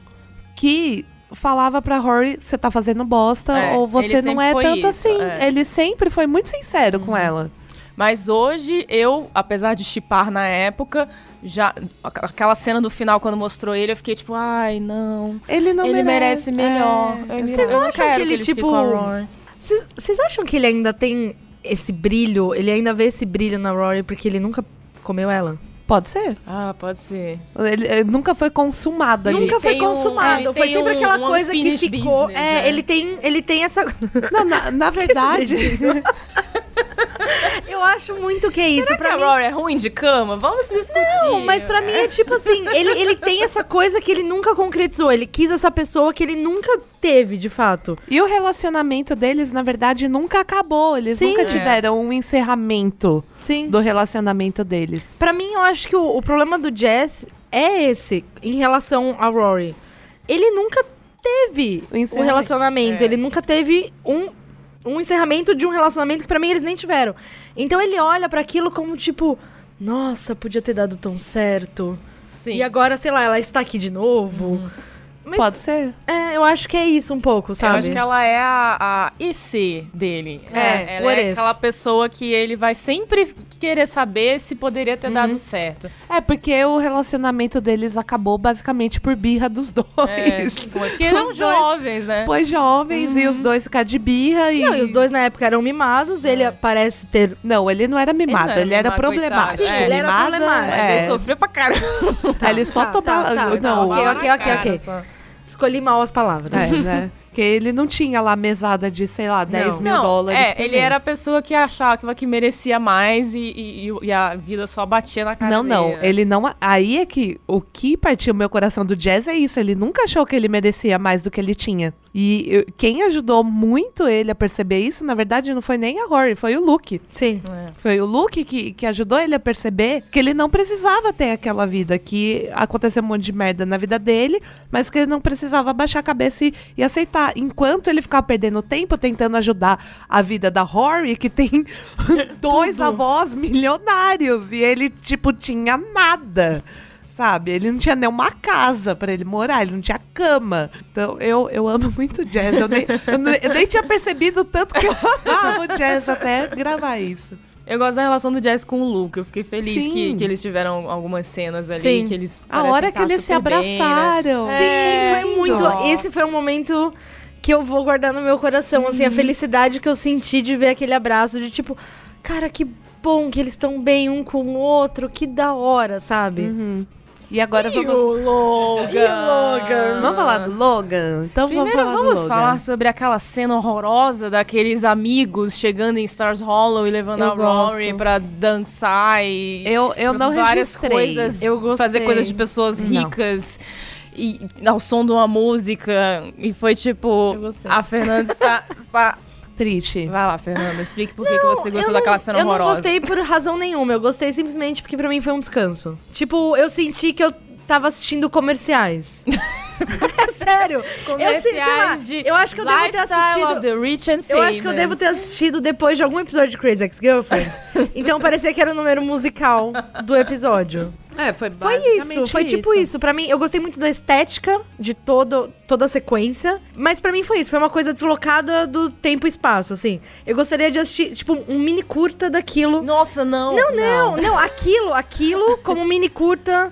que falava pra Rory, você tá fazendo bosta, É, ou você não é tanto isso, assim. é. Ele sempre foi muito sincero com ela. Mas hoje, eu, apesar de chipar na época, já. aqu- Aquela cena do final, quando mostrou ele, eu fiquei tipo, ai, não. Ele não ele merece, melhor. É. Ele- Vocês não acham que ele, tipo, vocês acham que ele ainda tem esse brilho? Ele ainda vê esse brilho na Rory porque ele nunca comeu ela? Pode ser. Ah, pode ser. Ele, ele nunca foi consumado ali. Nunca foi um- consumado. foi sempre um- aquela um coisa que ficou. business, é, né? ele tem, ele tem essa. Não, na, na verdade. Eu acho muito que é isso. Será pra que mim, a Rory é ruim de cama? Vamos discutir. Não, mas pra mim é tipo assim, ele, ele tem essa coisa que ele nunca concretizou. Ele quis essa pessoa que ele nunca teve, de fato. E o relacionamento deles, na verdade, nunca acabou. Eles Sim. nunca É. tiveram um encerramento Sim. do relacionamento deles. Pra mim, eu acho que o, o problema do Jess é esse, em relação a Rory. Ele nunca teve O um relacionamento. É. Ele nunca teve um, um encerramento de um relacionamento que pra mim eles nem tiveram. Então ele olha pra aquilo como tipo, nossa, podia ter dado tão certo. Sim. E agora, sei lá, ela está aqui de novo. Mas Pode ser. é, eu acho que é isso um pouco, sabe? Eu acho que ela é a, a EC dele. É, ela what é aquela pessoa que ele vai sempre querer saber se poderia ter Uhum. dado certo. É, porque o relacionamento deles acabou basicamente por birra dos dois. É, foi. Porque eram Os dois- jovens, né? Depois jovens e os dois ficar de birra e. Não, e os dois na época eram mimados, ele parece ter. Não, ele não era mimado, Ele ele, não era problemático. Sim, ele era problemático, Mas é. ele sofreu pra caramba. ele só Tá, tomava. tá, tá, não, tá, ok, Tava ok, ok, ok. só. Escolhi mal as palavras. É, né? Porque ele não tinha lá mesada de, sei lá, 10 Não. mil Não, dólares. É, ele mês. era a pessoa que achava que merecia mais e, e- e- a vida só batia na cara Não, não. dele. né? Ele não. Aí é que o que partiu o meu coração do jazz é isso. Ele nunca achou que ele merecia mais do que ele tinha. E eu- quem ajudou muito ele a perceber isso, na verdade, não foi nem a Rory, foi o Luke. Sim. Foi o Luke que, que ajudou ele a perceber que ele não precisava ter aquela vida, que aconteceu um monte de merda na vida dele, mas que ele não precisava baixar a cabeça e, e aceitar. Enquanto ele ficava perdendo tempo tentando ajudar a vida da Rory, que tem dois avós milionários, e ele, tipo, tinha nada. Sabe? Ele não tinha nem uma casa pra ele morar, ele não tinha cama. Então, eu, eu amo muito jazz. Eu nem, eu nem, eu nem tinha percebido o tanto que eu amava o jazz até gravar isso. Eu gosto da relação do Jazz com o Luke. Eu fiquei feliz que, que eles tiveram algumas cenas ali Sim. que eles. A hora que eles se super bem, né? abraçaram. Sim, É, foi muito. Esse foi um momento que eu vou guardar no meu coração, assim, a felicidade que eu senti de ver aquele abraço, de tipo, cara, que bom que eles estão bem um com o outro, que da hora, sabe? E agora E vamos. o Logan. Vamos falar do Logan? Então Primeiro vamos falar vamos do Logan. falar sobre aquela cena horrorosa daqueles amigos chegando em Stars Hollow e levando Eu a Rory gosto. pra dançar e Eu, eu não várias registrei. coisas, Eu gostei. fazer coisas de pessoas Não. ricas e ao som de uma música e foi tipo Eu gostei. a Fernanda está, está... Vai lá Fernanda explique por que que você gostou daquela cena eu horrorosa não gostei por razão nenhuma. Eu gostei simplesmente porque pra mim foi um descanso. Tipo, eu senti que eu tava assistindo comerciais. é sério. eu, sei, sei lá, comerciais de eu acho que eu devo ter assistido. of the rich and Eu famous acho que eu devo ter assistido depois de algum episódio de Crazy Ex-Girlfriend. então parecia que era o número musical do episódio. É, foi Foi isso, foi tipo isso. Pra mim, eu gostei muito da estética de todo, toda a sequência. Mas pra mim foi isso. Foi uma coisa deslocada do tempo e espaço, assim. Eu gostaria de assistir, tipo, um mini curta daquilo. nossa não Não, não, não. Aquilo, aquilo como um mini curta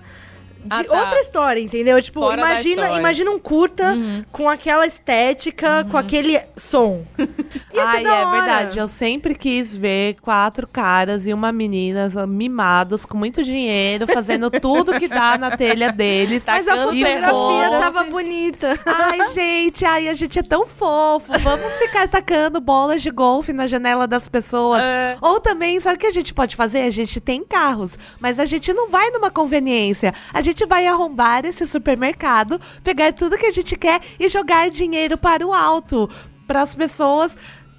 de Ah, tá. outra história, entendeu? Tipo, Fora imagina. Uhum. imagina um curta com aquela estética, com aquele som. Ia Ai, é verdade. Eu sempre quis ver quatro caras e uma menina mimados com muito dinheiro, fazendo tudo que dá na telha deles. Mas a fotografia tava bonita. Ai, gente, ai, a gente é tão fofo. Vamos ficar tacando bolas de golfe na janela das pessoas. É. Ou também, sabe o que a gente pode fazer? A gente tem carros, mas a gente não vai numa conveniência. A gente vai arrombar esse supermercado, pegar tudo que a gente quer e jogar dinheiro para o alto. Para as pessoas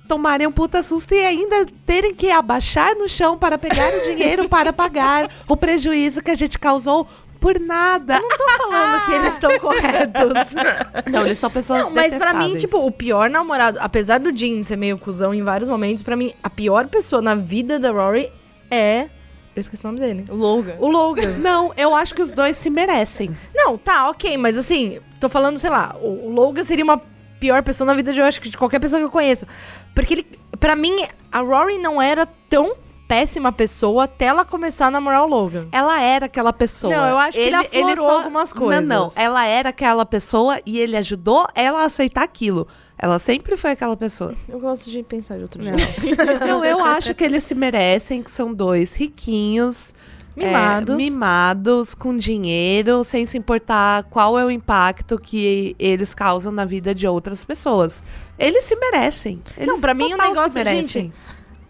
tomarem um puta susto e ainda terem que abaixar no chão para pegar o dinheiro para pagar o prejuízo que a gente causou por nada. Tô falando que eles estão corretos. Não, eles são pessoas Não, mas pra mim, tipo, o pior namorado, apesar do Jim ser meio cuzão em vários momentos, pra mim, a pior pessoa na vida da Rory é. Eu esqueci o nome dele. o Logan O Logan. Não, eu acho que os dois se merecem. Não, tá, ok, mas assim, tô falando, sei lá, o, o Logan seria uma pior pessoa na vida de, eu acho que de qualquer pessoa que eu conheço. Porque ele, pra mim, a Rory não era tão péssima pessoa até ela começar a namorar o Logan. Ela era aquela pessoa. Não, eu acho que ele aflorou algumas coisas. Não, não. Ela era aquela pessoa e ele ajudou ela a aceitar aquilo. Ela sempre foi aquela pessoa. Eu gosto de pensar de outro jeito. Não, eu acho que eles se merecem, que são dois riquinhos. Mimados. é, mimados, com dinheiro, sem se importar qual é o impacto que eles causam na vida de outras pessoas. Eles se merecem. Eles Não, pra mim o negócio, gente,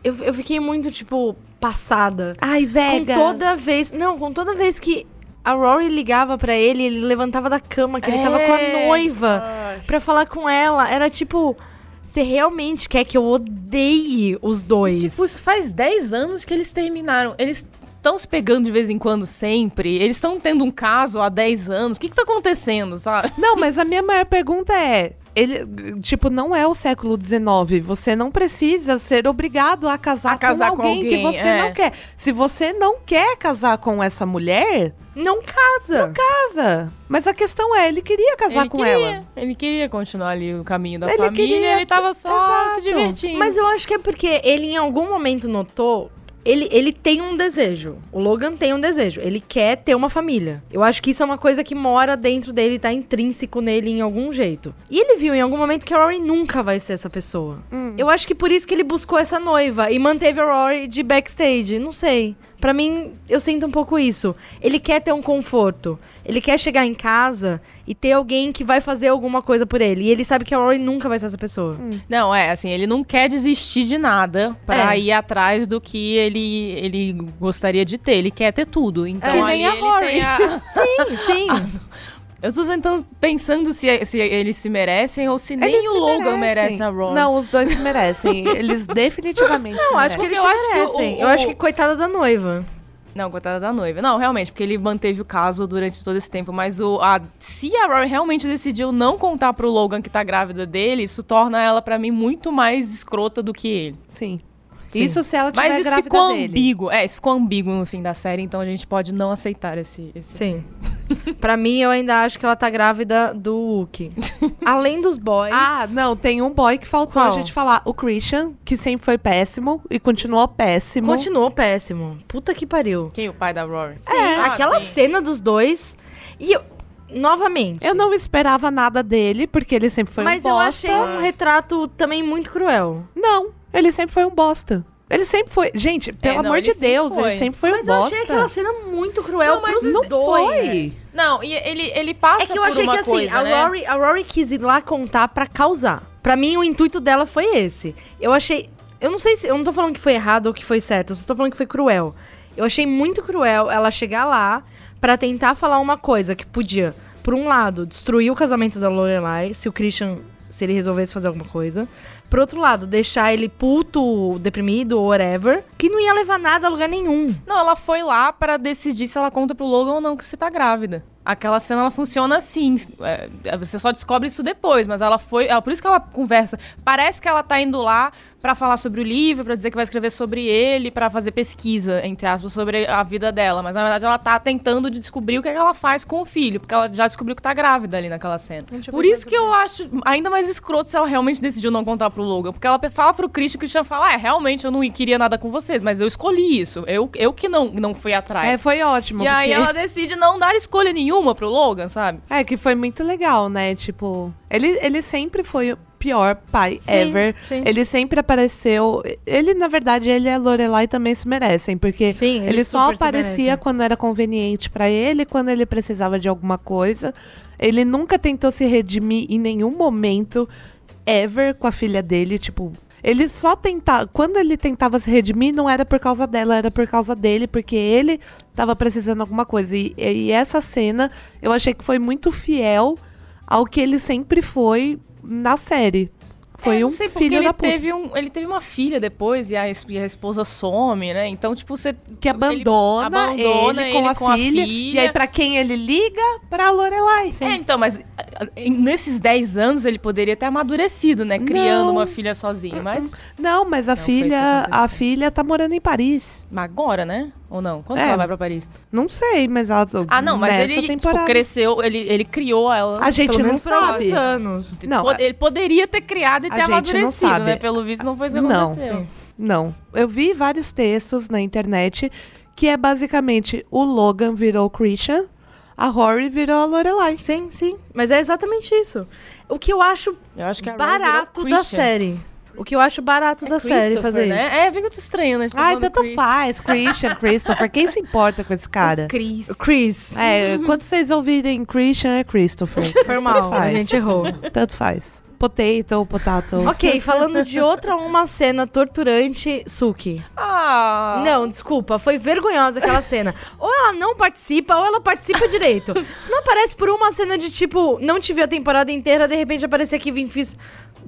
eu, eu fiquei muito, tipo, passada. Ai, Com Vega. toda vez. Não, com toda vez que a Rory ligava pra ele, ele levantava da cama, que ele tava com a É. noiva pra falar com ela. Era tipo. Você realmente quer que eu odeie os dois? Tipo, isso faz 10 anos que eles terminaram. Eles estão se pegando de vez em quando sempre. Eles estão tendo um caso há 10 anos. O que, que tá acontecendo, sabe? Não, mas a minha maior pergunta é. Ele, tipo, não é o século XIX. Você não precisa ser obrigado a casar, A casar com, com alguém que alguém, você é. não quer. Se você não quer casar com essa mulher, não casa. casa. Mas a questão é, ele queria casar ele com queria, ela. Ele queria continuar ali o caminho da Ele família. queria- Ele tava só Exato. se divertindo. Mas eu acho que é porque ele em algum momento notou. Ele, ele tem um desejo. O Logan tem um desejo. Ele quer ter uma família. Eu acho que isso é uma coisa que mora dentro dele, tá intrínseco nele em algum jeito. E ele viu em algum momento que a Rory nunca vai ser essa pessoa. Eu acho que por isso que ele buscou essa noiva e manteve a Rory de backstage. Não sei. Pra mim, eu sinto um pouco isso. Ele quer ter um conforto. Ele quer chegar em casa e ter alguém que vai fazer alguma coisa por ele. E ele sabe que a Rory nunca vai ser essa pessoa. Não, é assim, ele não quer desistir de nada pra É. ir atrás do que ele, ele gostaria de ter. Ele quer ter tudo. Então Que nem aí a ele Rory. tem a- Sim, sim. Eu tô tentando pensando se, se eles se merecem ou se nem Eles o se Logan merecem. merece a Rory. Não, os dois se merecem. Eles definitivamente Não, se acho que merecem. eles Porque se eu que o- merecem. o- Eu acho que coitada da noiva. Não, coitada da noiva. Não, realmente, porque ele manteve o caso durante todo esse tempo. Mas o, a, se a Rory realmente decidiu não contar pro Logan que tá grávida dele, isso torna ela, pra mim, muito mais escrota do que ele. Sim. Sim. Isso se ela tiver Mas isso ficou dele. ambíguo. É, isso ficou ambíguo no fim da série, então a gente pode não aceitar esse. esse... Sim. pra mim, eu ainda acho que ela tá grávida do Wookie. Além dos boys. Ah, não, tem um boy que faltou Qual? a gente falar. O Christian, que sempre foi péssimo e continuou péssimo. continuou péssimo. Puta que pariu. Quem? O pai da Rory? É, Ah, aquela sim. cena dos dois. E eu, novamente. Eu não esperava nada dele, porque ele sempre foi mas um eu bosta. achei um retrato também muito cruel. Não, ele sempre foi um bosta. Ele sempre foi. Gente, pelo não, amor de Deus, foi. ele sempre foi Mas um eu bosta. achei aquela cena muito cruel Não, mas pros não dois. foi. Não, e ele, ele passa É que eu por achei uma que assim, coisa, a, né? Rory, a Rory quis ir lá contar pra causar. Pra mim, o intuito dela foi esse. Eu achei. Eu não sei se. Eu não tô falando que foi errado ou que foi certo, eu só tô falando que foi cruel. Eu achei muito cruel ela chegar lá pra tentar falar uma coisa que podia, por um lado, destruir o casamento da Lorelai, se o Christian. Se ele resolvesse fazer alguma coisa. Por outro lado, deixar ele puto, deprimido whatever, que não ia levar nada a lugar nenhum. Não, ela foi lá pra decidir se ela conta pro Logan ou não que você tá grávida. Aquela cena, ela funciona assim. É, você só descobre isso depois, mas ela foi... Ela, por isso que ela conversa. Parece que ela tá indo lá pra falar sobre o livro, pra dizer que vai escrever sobre ele, pra fazer pesquisa, entre aspas, sobre a vida dela. Mas, na verdade, ela tá tentando de descobrir o que, é que ela faz com o filho, porque ela já descobriu que tá grávida ali naquela cena. Por isso que eu acho ainda mais escroto se ela realmente decidiu não contar pro Logan. Porque ela fala pro Christian, o Christian fala, é, realmente eu não queria nada com vocês, mas eu escolhi isso. Eu, eu que não, não fui atrás. É, foi ótimo. e aí porque- ela decide não dar escolha nenhuma pro Logan, sabe? É, que foi muito legal, né? Tipo, ele, ele sempre foi pior pai Sim, ever. sim. Ele sempre apareceu. Ele, na verdade, ele e a Lorelai também se merecem, porque Sim, ele só aparecia quando era conveniente pra ele, quando ele precisava de alguma coisa. Ele nunca tentou se redimir em nenhum momento, ever, com a filha dele. Tipo, ele só tentava. Quando ele tentava se redimir, não era por causa dela, era por causa dele, porque ele tava precisando de alguma coisa. E, e essa cena eu achei que foi muito fiel ao que ele sempre foi na série. Foi É, um sei, filho ele da puta. Teve um, ele teve uma filha depois e a, e a esposa some, né? Então, tipo, você. que abandona, abandona ele, com, ele a, com a filha, filha. E aí, pra quem ele liga? Pra Lorelai. É, então, mas em- nesses 10 anos ele poderia ter amadurecido, né? Criando Não. uma filha sozinho. Mas, Não, mas a Não filha, a filha tá morando em Paris. agora, né? Ou não? Quando É. ela vai pra Paris? Não sei, mas ela Ah, não, mas ele tipo, temporada. cresceu, ele, ele criou ela. A gente Pelo não sabe. anos. Não, ele poderia ter criado e a ter gente não amadurecido, sabe. né? Pelo visto, não foi isso que Não. aconteceu. Não. Eu vi vários textos na internet que é basicamente o Logan virou o Christian, a Rory virou a Lorelai. Sim, sim. Mas é exatamente isso. O que eu acho Eu acho que barato da série. O que eu acho barato É da série fazer né? isso. É, bem que eu tô estranhando. gente tá Ai, tanto Chris. faz. Christian, Christopher. Quem se importa com esse cara? Chris. O Chris. É, quando vocês ouvirem Christian, é Christopher. Foi mal, Tanto a gente errou. Tanto faz. Potato, potato. ok, falando de outra uma cena torturante, Suki. Ah. Não, desculpa, foi vergonhosa aquela cena. Ou ela não participa, ou ela participa direito. Se não aparece por uma cena de tipo, não te vi a temporada inteira, de repente aparecer aqui, vim, fiz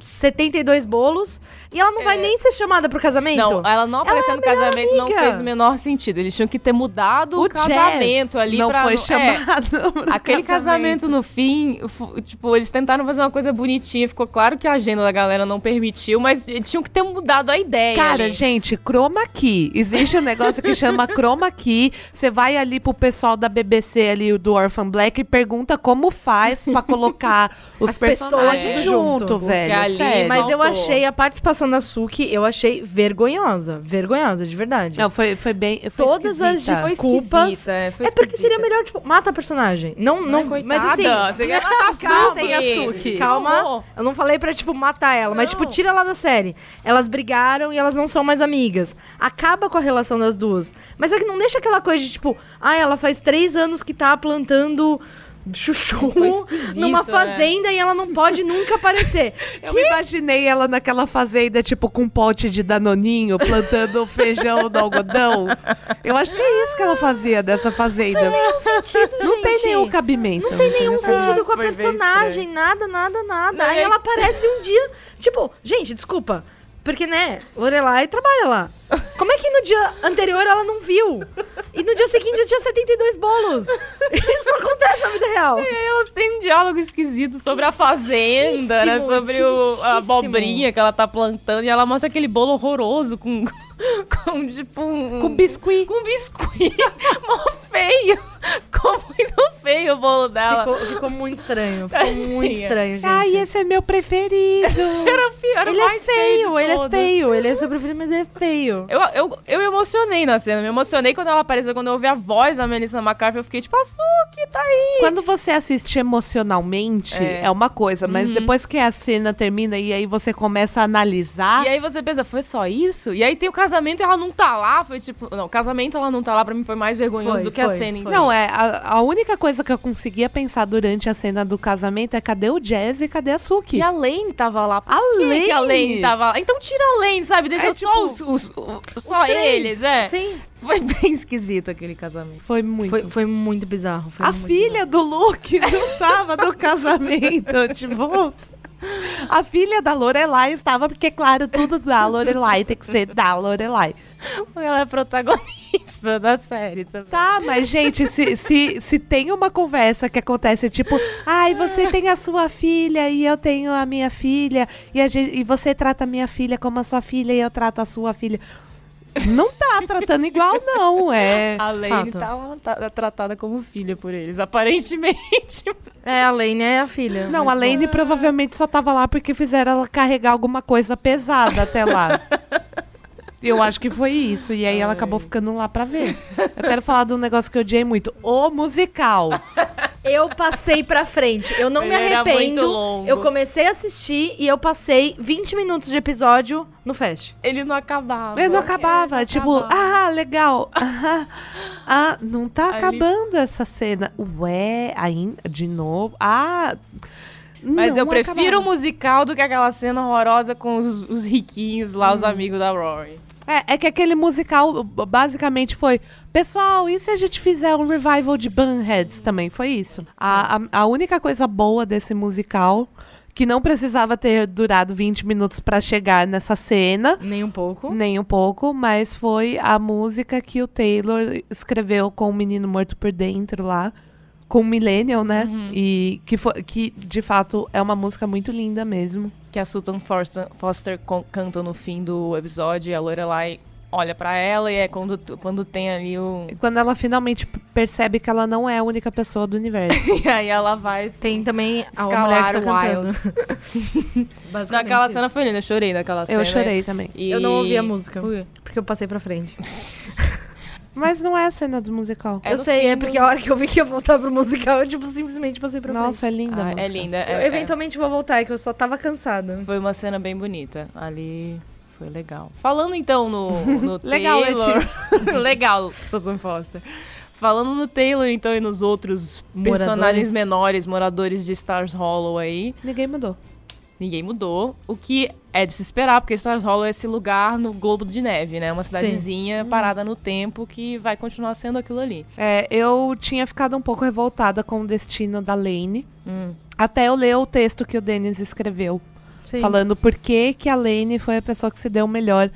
72 bolos, e ela não vai nem ser chamada pro casamento. Não, ela não apareceu é no melhor casamento, não amiga. fez o menor sentido. Eles tinham que ter mudado o, o casamento ali não pra. foi é, chamado. pro Aquele casamento no fim, tipo, eles tentaram fazer uma coisa bonitinha. Ficou claro que a agenda da galera não permitiu, mas eles tinham que ter mudado a ideia. Cara, ali. gente, chroma key. Existe um negócio que chama chroma key. Você vai ali pro pessoal da BBC ali, do Orphan Black, e pergunta como faz pra colocar os As personagens junto, junto, velho. ali- sério. Mas eu achei a participação da Suki, eu achei vergonhosa. Vergonhosa, de verdade. Não, foi, foi bem. Foi Todas as esquisita. Foi desculpas. esquisita, é, foi é porque seria melhor, tipo, mata a personagem. Não, não, Ai, mas assim, Você quer matar a Suki. Calma. Eu não falei pra, tipo, matar ela, mas, tipo, tira ela da série. Elas brigaram e elas não são mais amigas. Acaba com a relação das duas. Mas só que não deixa aquela coisa de, tipo, ah, ela faz três anos que tá plantando chuchu numa né? fazenda e ela não pode nunca aparecer. Eu imaginei ela naquela fazenda, tipo, com um pote de danoninho, plantando feijão no algodão. Eu acho que é isso que ela fazia dessa fazenda. Não sentido, Não tem gente. nenhum cabimento. Não tem nenhum sentido com a personagem, nada, nada, nada. Não, Aí é- ela aparece um dia, tipo, gente, desculpa, porque, né, Lorelai trabalha lá. Como é que no dia anterior ela não viu? E no dia seguinte já tinha 72 bolos. Isso não acontece na vida real. E aí elas têm um diálogo esquisito sobre a fazenda, né? Sobre o, a abobrinha que ela tá plantando. E ela mostra aquele bolo horroroso com, com tipo um... Com biscuit. Com biscuit. Mó feio. Ficou muito feio o bolo dela. Ficou, ficou muito estranho. Ficou muito estranho, gente. Ai, esse é meu preferido. Era o pior, era ele é mais feio, feio, de ele é feio. Ele é seu preferido, mas ele é feio. Eu, eu, eu me emocionei na cena. Me emocionei quando ela apareceu, quando eu ouvi a voz da Melissa McCarthy. Eu fiquei tipo, Açuki, tá aí. Quando você assiste emocionalmente, É. é, uma coisa, mas depois que a cena termina e aí você começa a analisar. E aí você pensa, foi só isso? E aí tem o casamento e ela não tá lá. Foi tipo. Não, o casamento ela não tá lá, pra mim foi mais vergonhoso Foi, do que a foi, cena em si. Não, é. A, a única coisa que eu conseguia pensar durante a cena do casamento é cadê o Jazz e cadê a Suki? E a Lane tava lá. Por A Lane? a Lane tava lá? Então tira a Lane, sabe? Deixa É, só tipo, os- os- só eles, é. Sim. Foi bem esquisito aquele casamento. Foi muito. Foi, foi muito bizarro. foi a muito filha do Luke não tava no casamento, tipo. A filha da Lorelai estava, porque, claro, tudo da Lorelai tem que ser da Lorelai. Ela é protagonista da série também. Tá, mas, gente, se, se, se tem uma conversa que acontece, tipo, ai, você tem a sua filha e eu tenho a minha filha, e, a gente, e você trata a minha filha como a sua filha e eu trato a sua filha. Não tá tratando igual, não. É. A Lane tá, tá tratada como filha por eles, aparentemente. É, a Lane é a filha. Não, a Lane provavelmente só tava lá porque fizeram ela carregar alguma coisa pesada até lá. Eu acho que foi isso. E aí ela acabou ficando lá pra ver. Eu quero falar de um negócio que eu odiei muito. O musical. Eu passei pra frente. Eu não me Ele era arrependo. muito longo. Eu comecei a assistir e eu passei 20 minutos de episódio no Fest. Ele não acabava. Ele não acabava. Ele não tipo, acabava. ah, legal. Ah, ah, não tá Ali- acabando essa cena. Ué, ainda? De novo? Ah. Mas não eu prefiro o acabava. musical do que aquela cena horrorosa com os, os riquinhos lá, Hum. os amigos da Rory. É, é que aquele musical basicamente foi. Pessoal, e se a gente fizer um revival de Bunheads também? Foi isso. A, a, a única coisa boa desse musical, que não precisava ter durado 20 minutos pra chegar nessa cena, Nem um pouco. nem um pouco, mas foi a música que o Taylor escreveu com o menino morto por dentro lá. Com o Millennial, né? E que, foi, que, de fato, é uma música muito linda mesmo. Que a Sutton Foster, Foster canta no fim do episódio e a Lorelai olha pra ela e é quando, quando tem ali o... Quando ela finalmente percebe que ela não é a única pessoa do universo. E aí ela vai... Tem também a mulher que tá. Basicamente Naquela isso. cena foi linda, eu chorei naquela cena. Eu chorei também. E- Eu não ouvi a música. Porque eu passei pra frente. Mas não é a cena do musical. É eu sei, fim é porque a hora que eu vi que ia voltar pro musical, eu, tipo, simplesmente passei pra Nossa, é frente. linda a Ah, é linda. Eu é- é- eventualmente vou voltar, é que eu só tava cansada. Foi uma cena bem bonita. Ali foi legal. Falando então no, no Legal, né, Taylor. legal, Susan Foster. Falando no Taylor, então, e nos outros Moradores. personagens menores, moradores de Stars Hollow aí, Ninguém mudou. Ninguém mudou. O que é de se esperar, porque Stars Hollow é esse lugar no Globo de Neve, né? Uma cidadezinha parada no tempo que vai continuar sendo aquilo ali. É, eu tinha ficado um pouco revoltada com o destino da Lane. Hum. Até eu ler o texto que o Denis escreveu. Sim. Falando por que, que a Lane foi a pessoa que se deu melhor.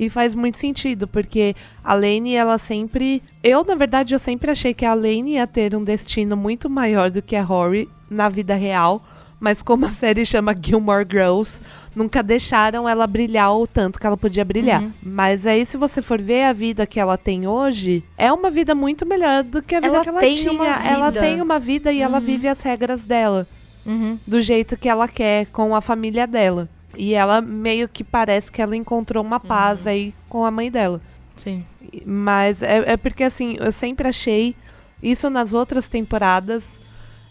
E faz muito sentido, porque a Lane, ela sempre. Eu, na verdade, eu sempre achei que a Lane ia ter um destino muito maior do que a Rory na vida real. Mas como a série chama Gilmore Girls, nunca deixaram ela brilhar o tanto que ela podia brilhar. Uhum. Mas aí, se você for ver a vida que ela tem hoje, é uma vida muito melhor do que a vida Ela que ela tem tinha. Ela tem uma vida e ela vive as regras dela Uhum. do jeito que ela quer com a família dela. E ela meio que parece que ela encontrou uma paz aí com a mãe dela. Sim. Mas é, é porque assim, eu sempre achei isso nas outras temporadas.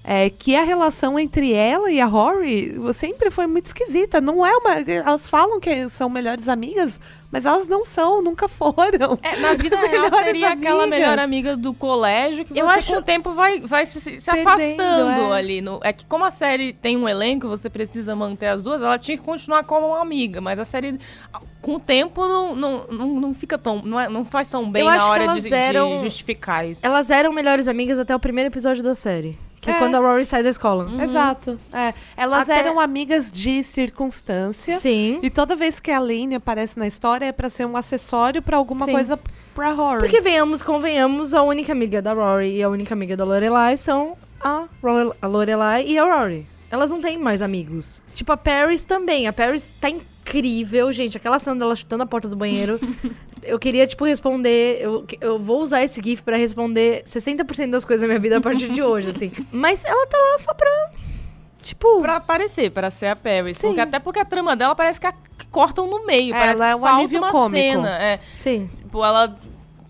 É que a relação entre ela e a Rory sempre foi muito esquisita. Não é uma. Elas falam que são melhores amigas, mas elas não são, nunca foram. É, na vida real seria aquela amigas. melhor amiga do colégio que Eu você acho- com o tempo vai, vai se, se Perdendo, afastando é. ali. No, é que como a série tem um elenco, você precisa manter as duas, ela tinha que continuar como uma amiga, mas a série com o tempo não, não, não, não fica tão. Não, é- não faz tão bem Eu acho na que hora elas de, eram- de justificar isso. Elas eram melhores amigas até o primeiro episódio da série. Que é, quando a Rory sai da escola. Exato. É. Elas Até- eram amigas de circunstância. Sim. E toda vez que a Lane aparece na história é pra ser um acessório pra alguma Sim. coisa pra Rory. Porque venhamos, convenhamos, a única amiga da Rory e a única amiga da Lorelai são a, Ro- a Lorelai e a Rory. Elas não têm mais amigos. Tipo, a Paris também. A Paris tá incrível, gente. Aquela cena dela chutando a porta do banheiro. eu queria, tipo, responder. Eu, eu vou usar esse GIF pra responder 60% das coisas da minha vida a partir de hoje, assim. Mas ela tá lá só pra. Tipo. Pra aparecer, pra ser a Paris. Sim. Porque, até porque a trama dela parece que, a- que cortam no meio. É, parece ela é que um falta uma cômico. cena. É, Sim. tipo, ela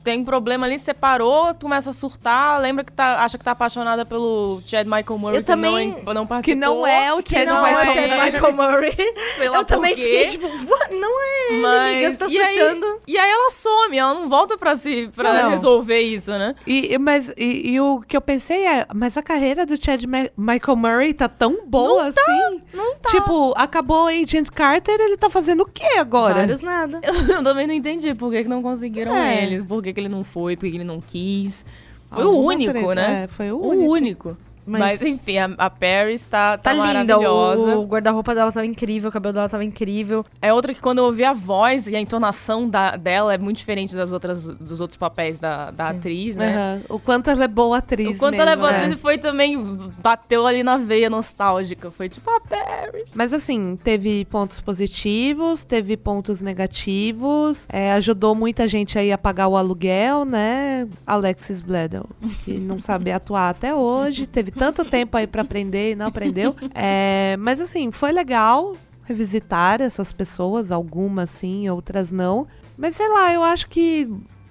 tem um problema ali, separou, começa a surtar, lembra que tá, acha que tá apaixonada pelo Chad Michael Murray, Eu também- que não, não Que participou. não é o Que Chad não Michael é o Chad Murray. Michael Murray. Sei lá eu também quê. fiquei, tipo, "What? não é ele, amiga, você tá e, aí, surtando. e aí ela some, ela não volta pra, se, pra Não. resolver isso, né? E, mas, e, e o que eu pensei é, mas a carreira do Chad Ma- Michael Murray tá tão boa assim? Não tá. Tipo, acabou Agent Carter, ele tá fazendo o quê agora? Vários nada. Eu também não entendi por que, que não conseguiram É. ele, por que, que ele não foi, por que, que ele não quis. Foi o Alguma único, treta, né? é, foi o o único. único. Mas, Mas- enfim, a, a Paris tá, tá, Tá linda, maravilhosa. o guarda-roupa dela tava incrível, o cabelo dela tava incrível. É outra que quando eu ouvi a voz e a entonação da, dela é muito diferente das outras, dos outros papéis da, da Sim. atriz, né? Aham. O quanto ela é boa atriz O quanto ela é mesmo, boa atriz e foi também, bateu ali na veia nostálgica. Foi tipo a Paris. Mas assim, teve pontos positivos, teve pontos negativos, é, ajudou muita gente aí a pagar o aluguel, né? Alexis Bledel, que não sabe atuar até hoje, teve tanto tempo aí pra aprender e não aprendeu. É, mas assim, foi legal revisitar essas pessoas, algumas sim, outras não. Mas sei lá, eu acho que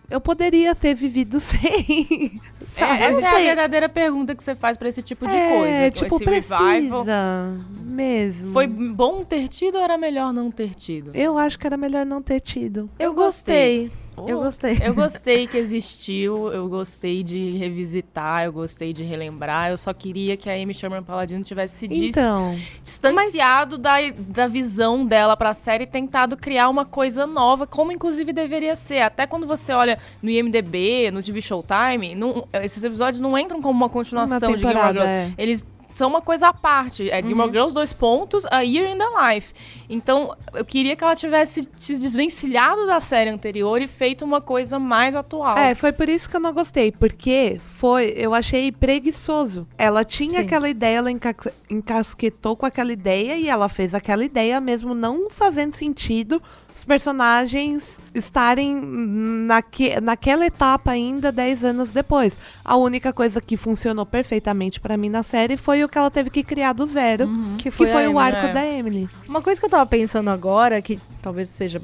eu poderia ter vivido sem. sabe? É, essa é a verdadeira pergunta que você faz pra esse tipo de É, coisa. tipo, Esse precisa revival. mesmo. Foi bom ter tido ou era melhor não ter tido? Eu acho que era melhor não ter tido. Eu gostei. Oh, Eu gostei. Eu gostei que existiu, eu gostei de revisitar, eu gostei de relembrar. Eu só queria que a Amy Sherman Paladino tivesse se Então, distanciado da, da visão dela pra série e tentado criar uma coisa nova, como inclusive deveria ser. Até quando você olha no IMDB, no TV Showtime, não- esses episódios não entram como uma continuação Uma de Gilmore temporada, Girls. é. Eles são uma coisa à parte. É Gilmore Girls, dois pontos, A Year in the Life. Então, eu queria que ela tivesse se desvencilhado da série anterior e feito uma coisa mais atual. É, foi por isso que eu não gostei, porque foi, eu achei preguiçoso. Ela tinha Sim. aquela ideia, ela enca encasquetou com aquela ideia e ela fez aquela ideia mesmo não fazendo sentido os personagens estarem naque, naquela etapa ainda 10 anos depois. A única coisa que funcionou perfeitamente pra mim na série foi o que ela teve que criar do zero, Que que foi, a o Emily. arco é. da Emily. Uma coisa que eu tava pensando agora, que talvez seja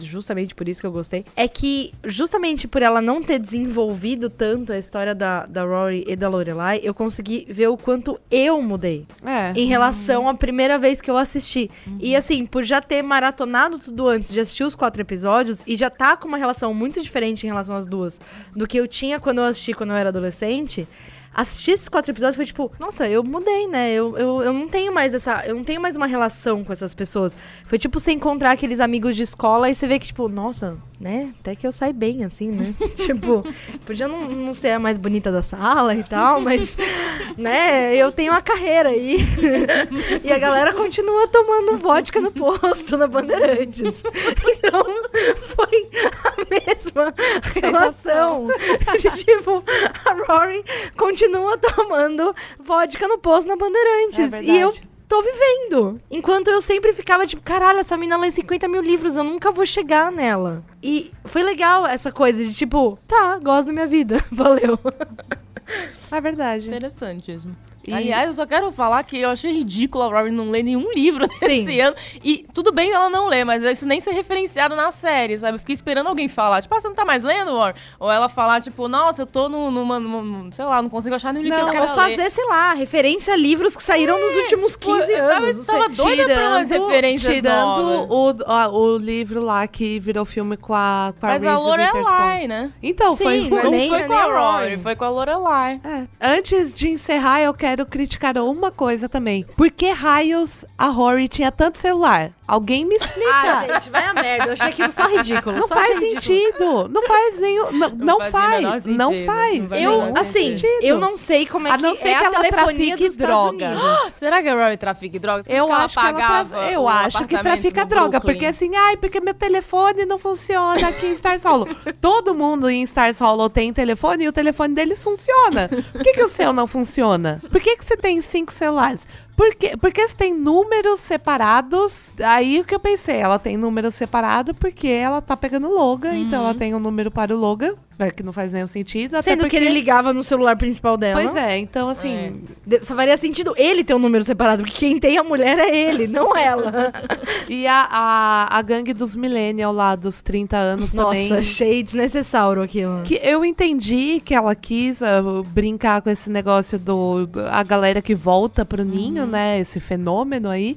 justamente por isso que eu gostei, é que justamente por ela não ter desenvolvido tanto a história da, da Rory e da Lorelai, eu consegui ver o quanto eu mudei É. em relação à primeira vez que eu assisti. E assim, por já ter maratonado tudo antes de assistir os quatro episódios e já tá com uma relação muito diferente em relação às duas do que eu tinha quando eu assisti quando eu era adolescente. Assistir esses quatro episódios foi tipo, nossa, eu mudei, né? Eu, eu, eu não tenho mais essa. Eu não tenho mais uma relação com essas pessoas. Foi tipo você encontrar aqueles amigos de escola e você vê que, tipo, nossa, né? Até que eu saí bem, assim, né? tipo, podia não, não ser a mais bonita da sala e tal, mas, né? Eu tenho uma carreira aí. e a galera continua tomando vodka no posto, na Bandeirantes. Então, foi a mesma relação. De, tipo, a Rory continua tomando vodka no posto na Bandeirantes. É e eu. Tô vivendo. Enquanto eu sempre ficava tipo, caralho, essa mina lê 50 mil livros, eu nunca vou chegar nela. E foi legal essa coisa de tipo, tá, gosto da minha vida, valeu. É verdade. Interessantíssimo. E- Aliás, eu só quero falar que eu achei ridículo a Rory não ler nenhum livro Sim. esse ano. E tudo bem ela não ler, mas isso nem ser referenciado na série, sabe? Eu fiquei esperando alguém falar, tipo, ah, você não tá mais lendo, Rory? Ou ela falar, tipo, nossa, eu tô no- numa, numa- sei lá, não consigo achar nenhum livro Não, que eu ou quero ler. fazer, sei lá, referência a livros que saíram nos últimos tipo, 15 eu tava- anos. não tava sei. doida pra umas referências tirando novas. o, a- o livro lá que virou filme com a, com a Mas a Reese Witherspoon. Lorelai, né? Então, Sim, foi não é nem- foi com a a Rory. foi com a Lorelai. É. Antes de encerrar, eu quero criticar uma coisa também. Por que raios a Rory tinha tanto celular? Alguém me explica. Ah, gente, vai a merda. Eu achei aquilo só ridículo. não só faz sentido. Não faz nenhum. Não, não faz. Não faz. Não faz o Eu, assim, sentido. eu não sei como é A que não ser é que ela trafique dos Estados droga. Unidos. Será que a Rory trafica drogas? Por Eu que ela acho que ela pagava tra... eu acho que trafica droga, porque assim, ai, porque meu telefone não funciona aqui em Stars Hollow. Todo mundo em Stars Hollow tem telefone e o telefone deles funciona. Por que, que o seu não funciona? Por que, que você tem cinco celulares? Por que, porque você tem números separados. Aí o que eu pensei, ela tem número separado porque ela tá pegando Logan, então ela tem um número para o Logan, é, que não faz nenhum sentido. até Sendo porque... que ele ligava no celular principal dela. Pois é, então assim, De- Só faria sentido ele ter um número separado, porque quem tem a mulher é ele, não ela. E a, a, a gangue dos millennial lá, dos 30 anos também. Nossa, achei desnecessário aquilo. Que eu entendi que ela quis ah, brincar com esse negócio do do- a galera que volta pro ninho, né? Esse fenômeno aí.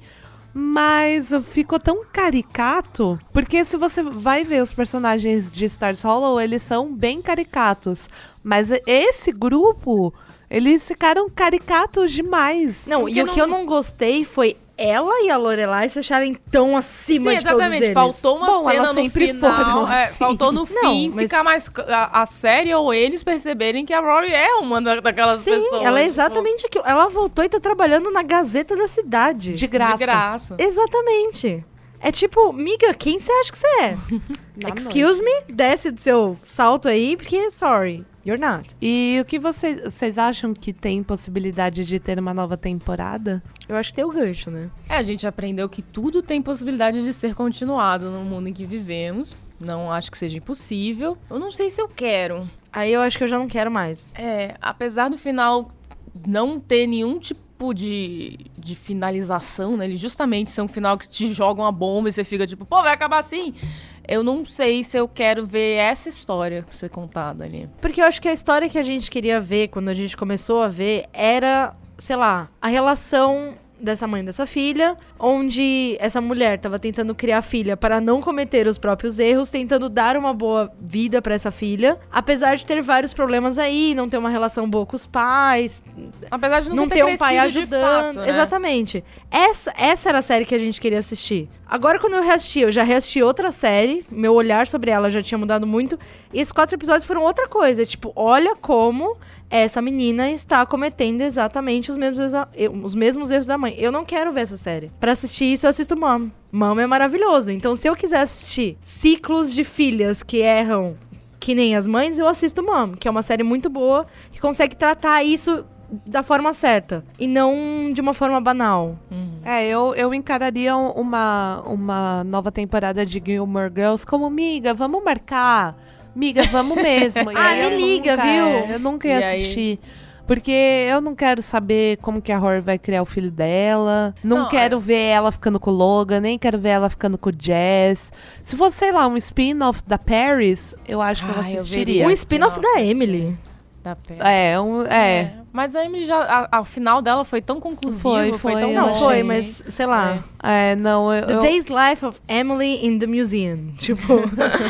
Mas ficou tão caricato. Porque se você vai ver os personagens de Stars Hollow, eles são bem caricatos. Mas esse grupo, eles ficaram caricatos demais. Não, Porque e o não- que eu não gostei foi ela e a Lorelai se acharem tão acima Sim, de todos exatamente. eles. Faltou uma Bom, cena no final. é, assim. faltou no Não, fim mas- ficar mais. A, a série ou eles perceberem que a Rory é uma da- daquelas Sim, pessoas. ela é tipo, exatamente aquilo. Ela voltou e tá trabalhando na Gazeta da Cidade. De graça. De graça. Exatamente. É tipo, miga, quem você acha que você é? Excuse me, desce do seu salto aí, porque, sorry, you're not. E o que vocês, vocês acham que tem possibilidade de ter uma nova temporada? Eu acho que tem o gancho, né? É, a gente aprendeu que tudo tem possibilidade de ser continuado no mundo em que vivemos. Não acho que seja impossível. Eu não sei se eu quero. Aí eu acho que eu já não quero mais. É, apesar do final não ter nenhum tipo de, de finalização, né? Ele justamente ser um final que te joga uma bomba e você fica tipo, pô, vai acabar assim. Eu não sei se eu quero ver essa história ser contada ali. Porque eu acho que a história que a gente queria ver quando a gente começou a ver era, sei lá, a relação dessa mãe e dessa filha, onde essa mulher estava tentando criar a filha para não cometer os próprios erros, tentando dar uma boa vida para essa filha, apesar de ter vários problemas aí, não ter uma relação boa com os pais, Apesar de não, não ter, ter um pai ajudando. fato, né? Exatamente. Essa, essa era a série que a gente queria assistir. Agora, quando eu reassisti, eu já reassisti outra série, meu olhar sobre ela já tinha mudado muito, e esses quatro episódios foram outra coisa. Tipo, olha como essa menina está cometendo exatamente os mesmos, erros da- eu- os mesmos erros da mãe. Eu não quero ver essa série. Pra assistir isso, eu assisto Mom. Mom é maravilhoso. Então, se eu quiser assistir ciclos de filhas que erram que nem as mães, eu assisto Mom, que é uma série muito boa, que consegue tratar isso da forma certa e não de uma forma banal. É, eu, eu encararia um- uma, uma nova temporada de Gilmore Girls como, miga, vamos marcar. Miga, vamos mesmo. E Ah, aí me eu liga, nunca- viu? é, eu nunca ia E aí? assistir. Porque eu não quero saber como que a Rory vai criar o filho dela. Não, Não, quero é- ver ela ficando com o Logan, nem quero ver ela ficando com o Jazz. Se fosse, sei lá, um spin-off da Paris, eu acho que eu eu assistiria. Um spin-off da Emily. Da pé. É, um, é. Mas a Emily já. A, a final dela foi tão conclusivo, Foi, foi, foi, tão eu Não, achei. foi, mas sei lá. É, não, eu. The eu- Day's Life of Emily in the Museum. Tipo,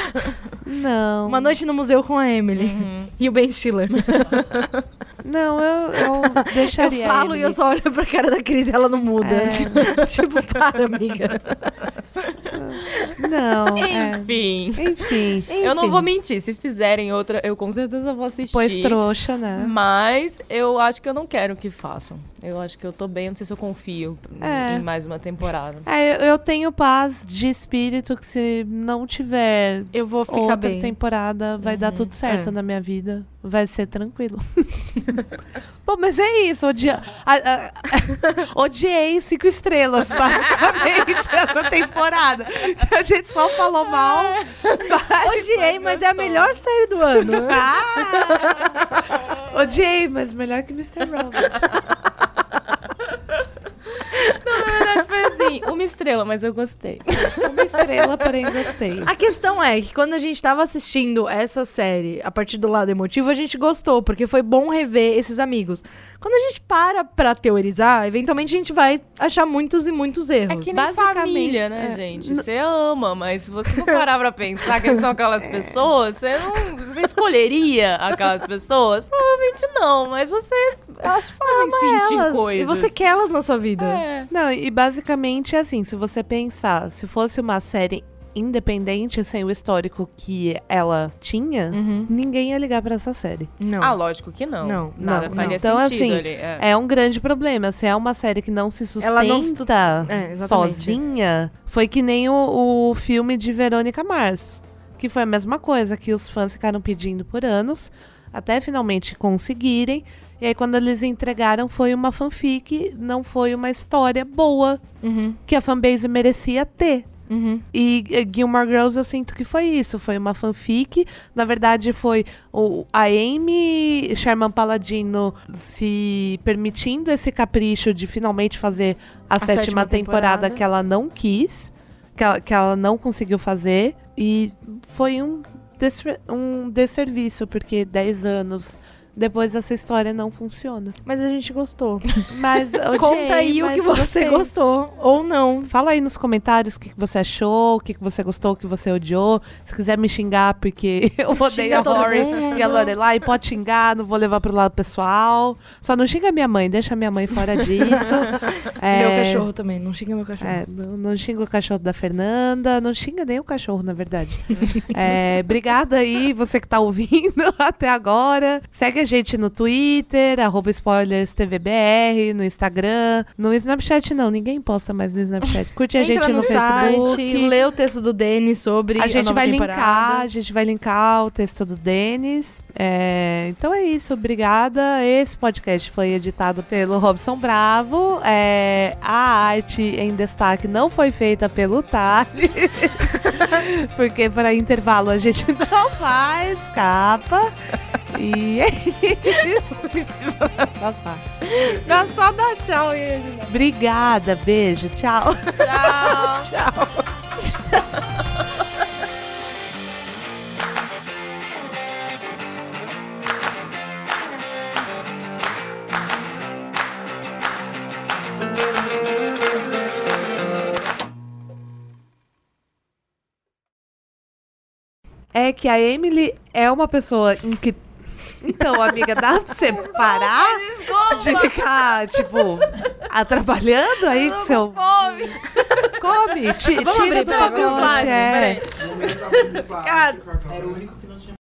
Não. uma noite no museu com a Emily. Uhum. E o Ben Stiller. Não, eu, eu Eu deixaria. a falo e eu só olho pra cara da Cris e ela não muda. É. tipo, para, amiga. Não, é. Enfim. Enfim. Eu não vou mentir. Se fizerem outra, eu com certeza vou assistir. Pois trouxa, né? Mas eu acho que eu não quero que façam. Eu acho que eu tô bem, não sei se eu confio É. em mais uma temporada. É, eu- eu tenho paz de espírito que se não tiver Eu vou ficar outra bem. temporada, vai dar tudo certo é. na minha vida. Vai ser tranquilo. Bom, mas é isso. Odia... a- a- Odiei cinco estrelas, basicamente, essa temporada. A gente só falou mal. mas- Odiei, mas é a melhor série do ano. Ah! Odiei, mas melhor que Mr. Robot. Não, na verdade foi assim, uma estrela, mas eu gostei. Uma estrela, porém gostei. A questão é que quando a gente tava assistindo essa série, a partir do lado emotivo, a gente gostou, porque foi bom rever esses amigos. Quando a gente para pra teorizar, eventualmente a gente vai achar muitos e muitos erros. É que nem Basicamente, família, né, é. gente? Você ama, mas se você não parar pra pensar quem são aquelas pessoas, você não. Você escolheria aquelas pessoas? Provavelmente não, mas você. Te fazem sentir elas, coisas. e você quer elas na sua vida. É. Não, e basicamente é assim, se você pensar, se fosse uma série independente sem o histórico que ela tinha, Uhum. ninguém ia ligar pra essa série. Não. Ah, lógico que não. Não, Nada não, faria não. Então, sentido assim, ali. É. É um grande problema. Se é uma série que não se sustenta Ela não se tu- É, sozinha, foi que nem o, o filme de Verônica Mars. Que foi a mesma coisa, que os fãs ficaram pedindo por anos, até finalmente conseguirem. E aí, quando eles entregaram, foi uma fanfic, não foi uma história boa Uhum, que a fanbase merecia ter. Uhum. E eh, Gilmore Girls eu sinto que foi isso, foi uma fanfic. Na verdade, foi o, a Amy Sherman Paladino se permitindo esse capricho de finalmente fazer a, sétima, sétima temporada, temporada. que ela não quis, que ela, que ela não conseguiu fazer. E foi um, um desserviço, porque 10 anos depois essa história não funciona. Mas a gente gostou. Mas odiei, Conta aí o mas que você gostei. gostou ou não. Fala aí nos comentários o que, você achou, o que, você gostou, o que você odiou. Se quiser me xingar, porque eu odeio Xinga a Rory mundo. e a Lorelai, pode xingar, não vou levar pro lado pessoal. Só não xinga minha mãe, deixa minha mãe fora disso. É, Meu cachorro também, não xinga meu cachorro. é, não, não xinga o cachorro da Fernanda, não xinga nem o cachorro, na verdade. É, obrigada aí, você que tá ouvindo até agora. Segue a gente no Twitter, arroba spoilerstvbr, no Instagram, no Snapchat não, ninguém posta mais no Snapchat. Curte a gente no, no, Facebook. site, lê o texto do Denis sobre A gente nova vai temporada. linkar, a gente vai linkar o texto do Denis. É, então é isso, obrigada. Esse podcast foi editado pelo Robson Bravo. É, a arte em destaque não foi feita pelo Thales. porque para intervalo a gente não faz capa. E é isso. Dá só dar tchau Regina. Obrigada, beijo, tchau. Tchau. É que a Emily é uma pessoa em que. Então, amiga, dá pra você parar de ficar, tipo, atrapalhando aí com seu. Fome. Come, ti- Vamos tira abrir, do pacote. é. Cara, Era o único que não tinha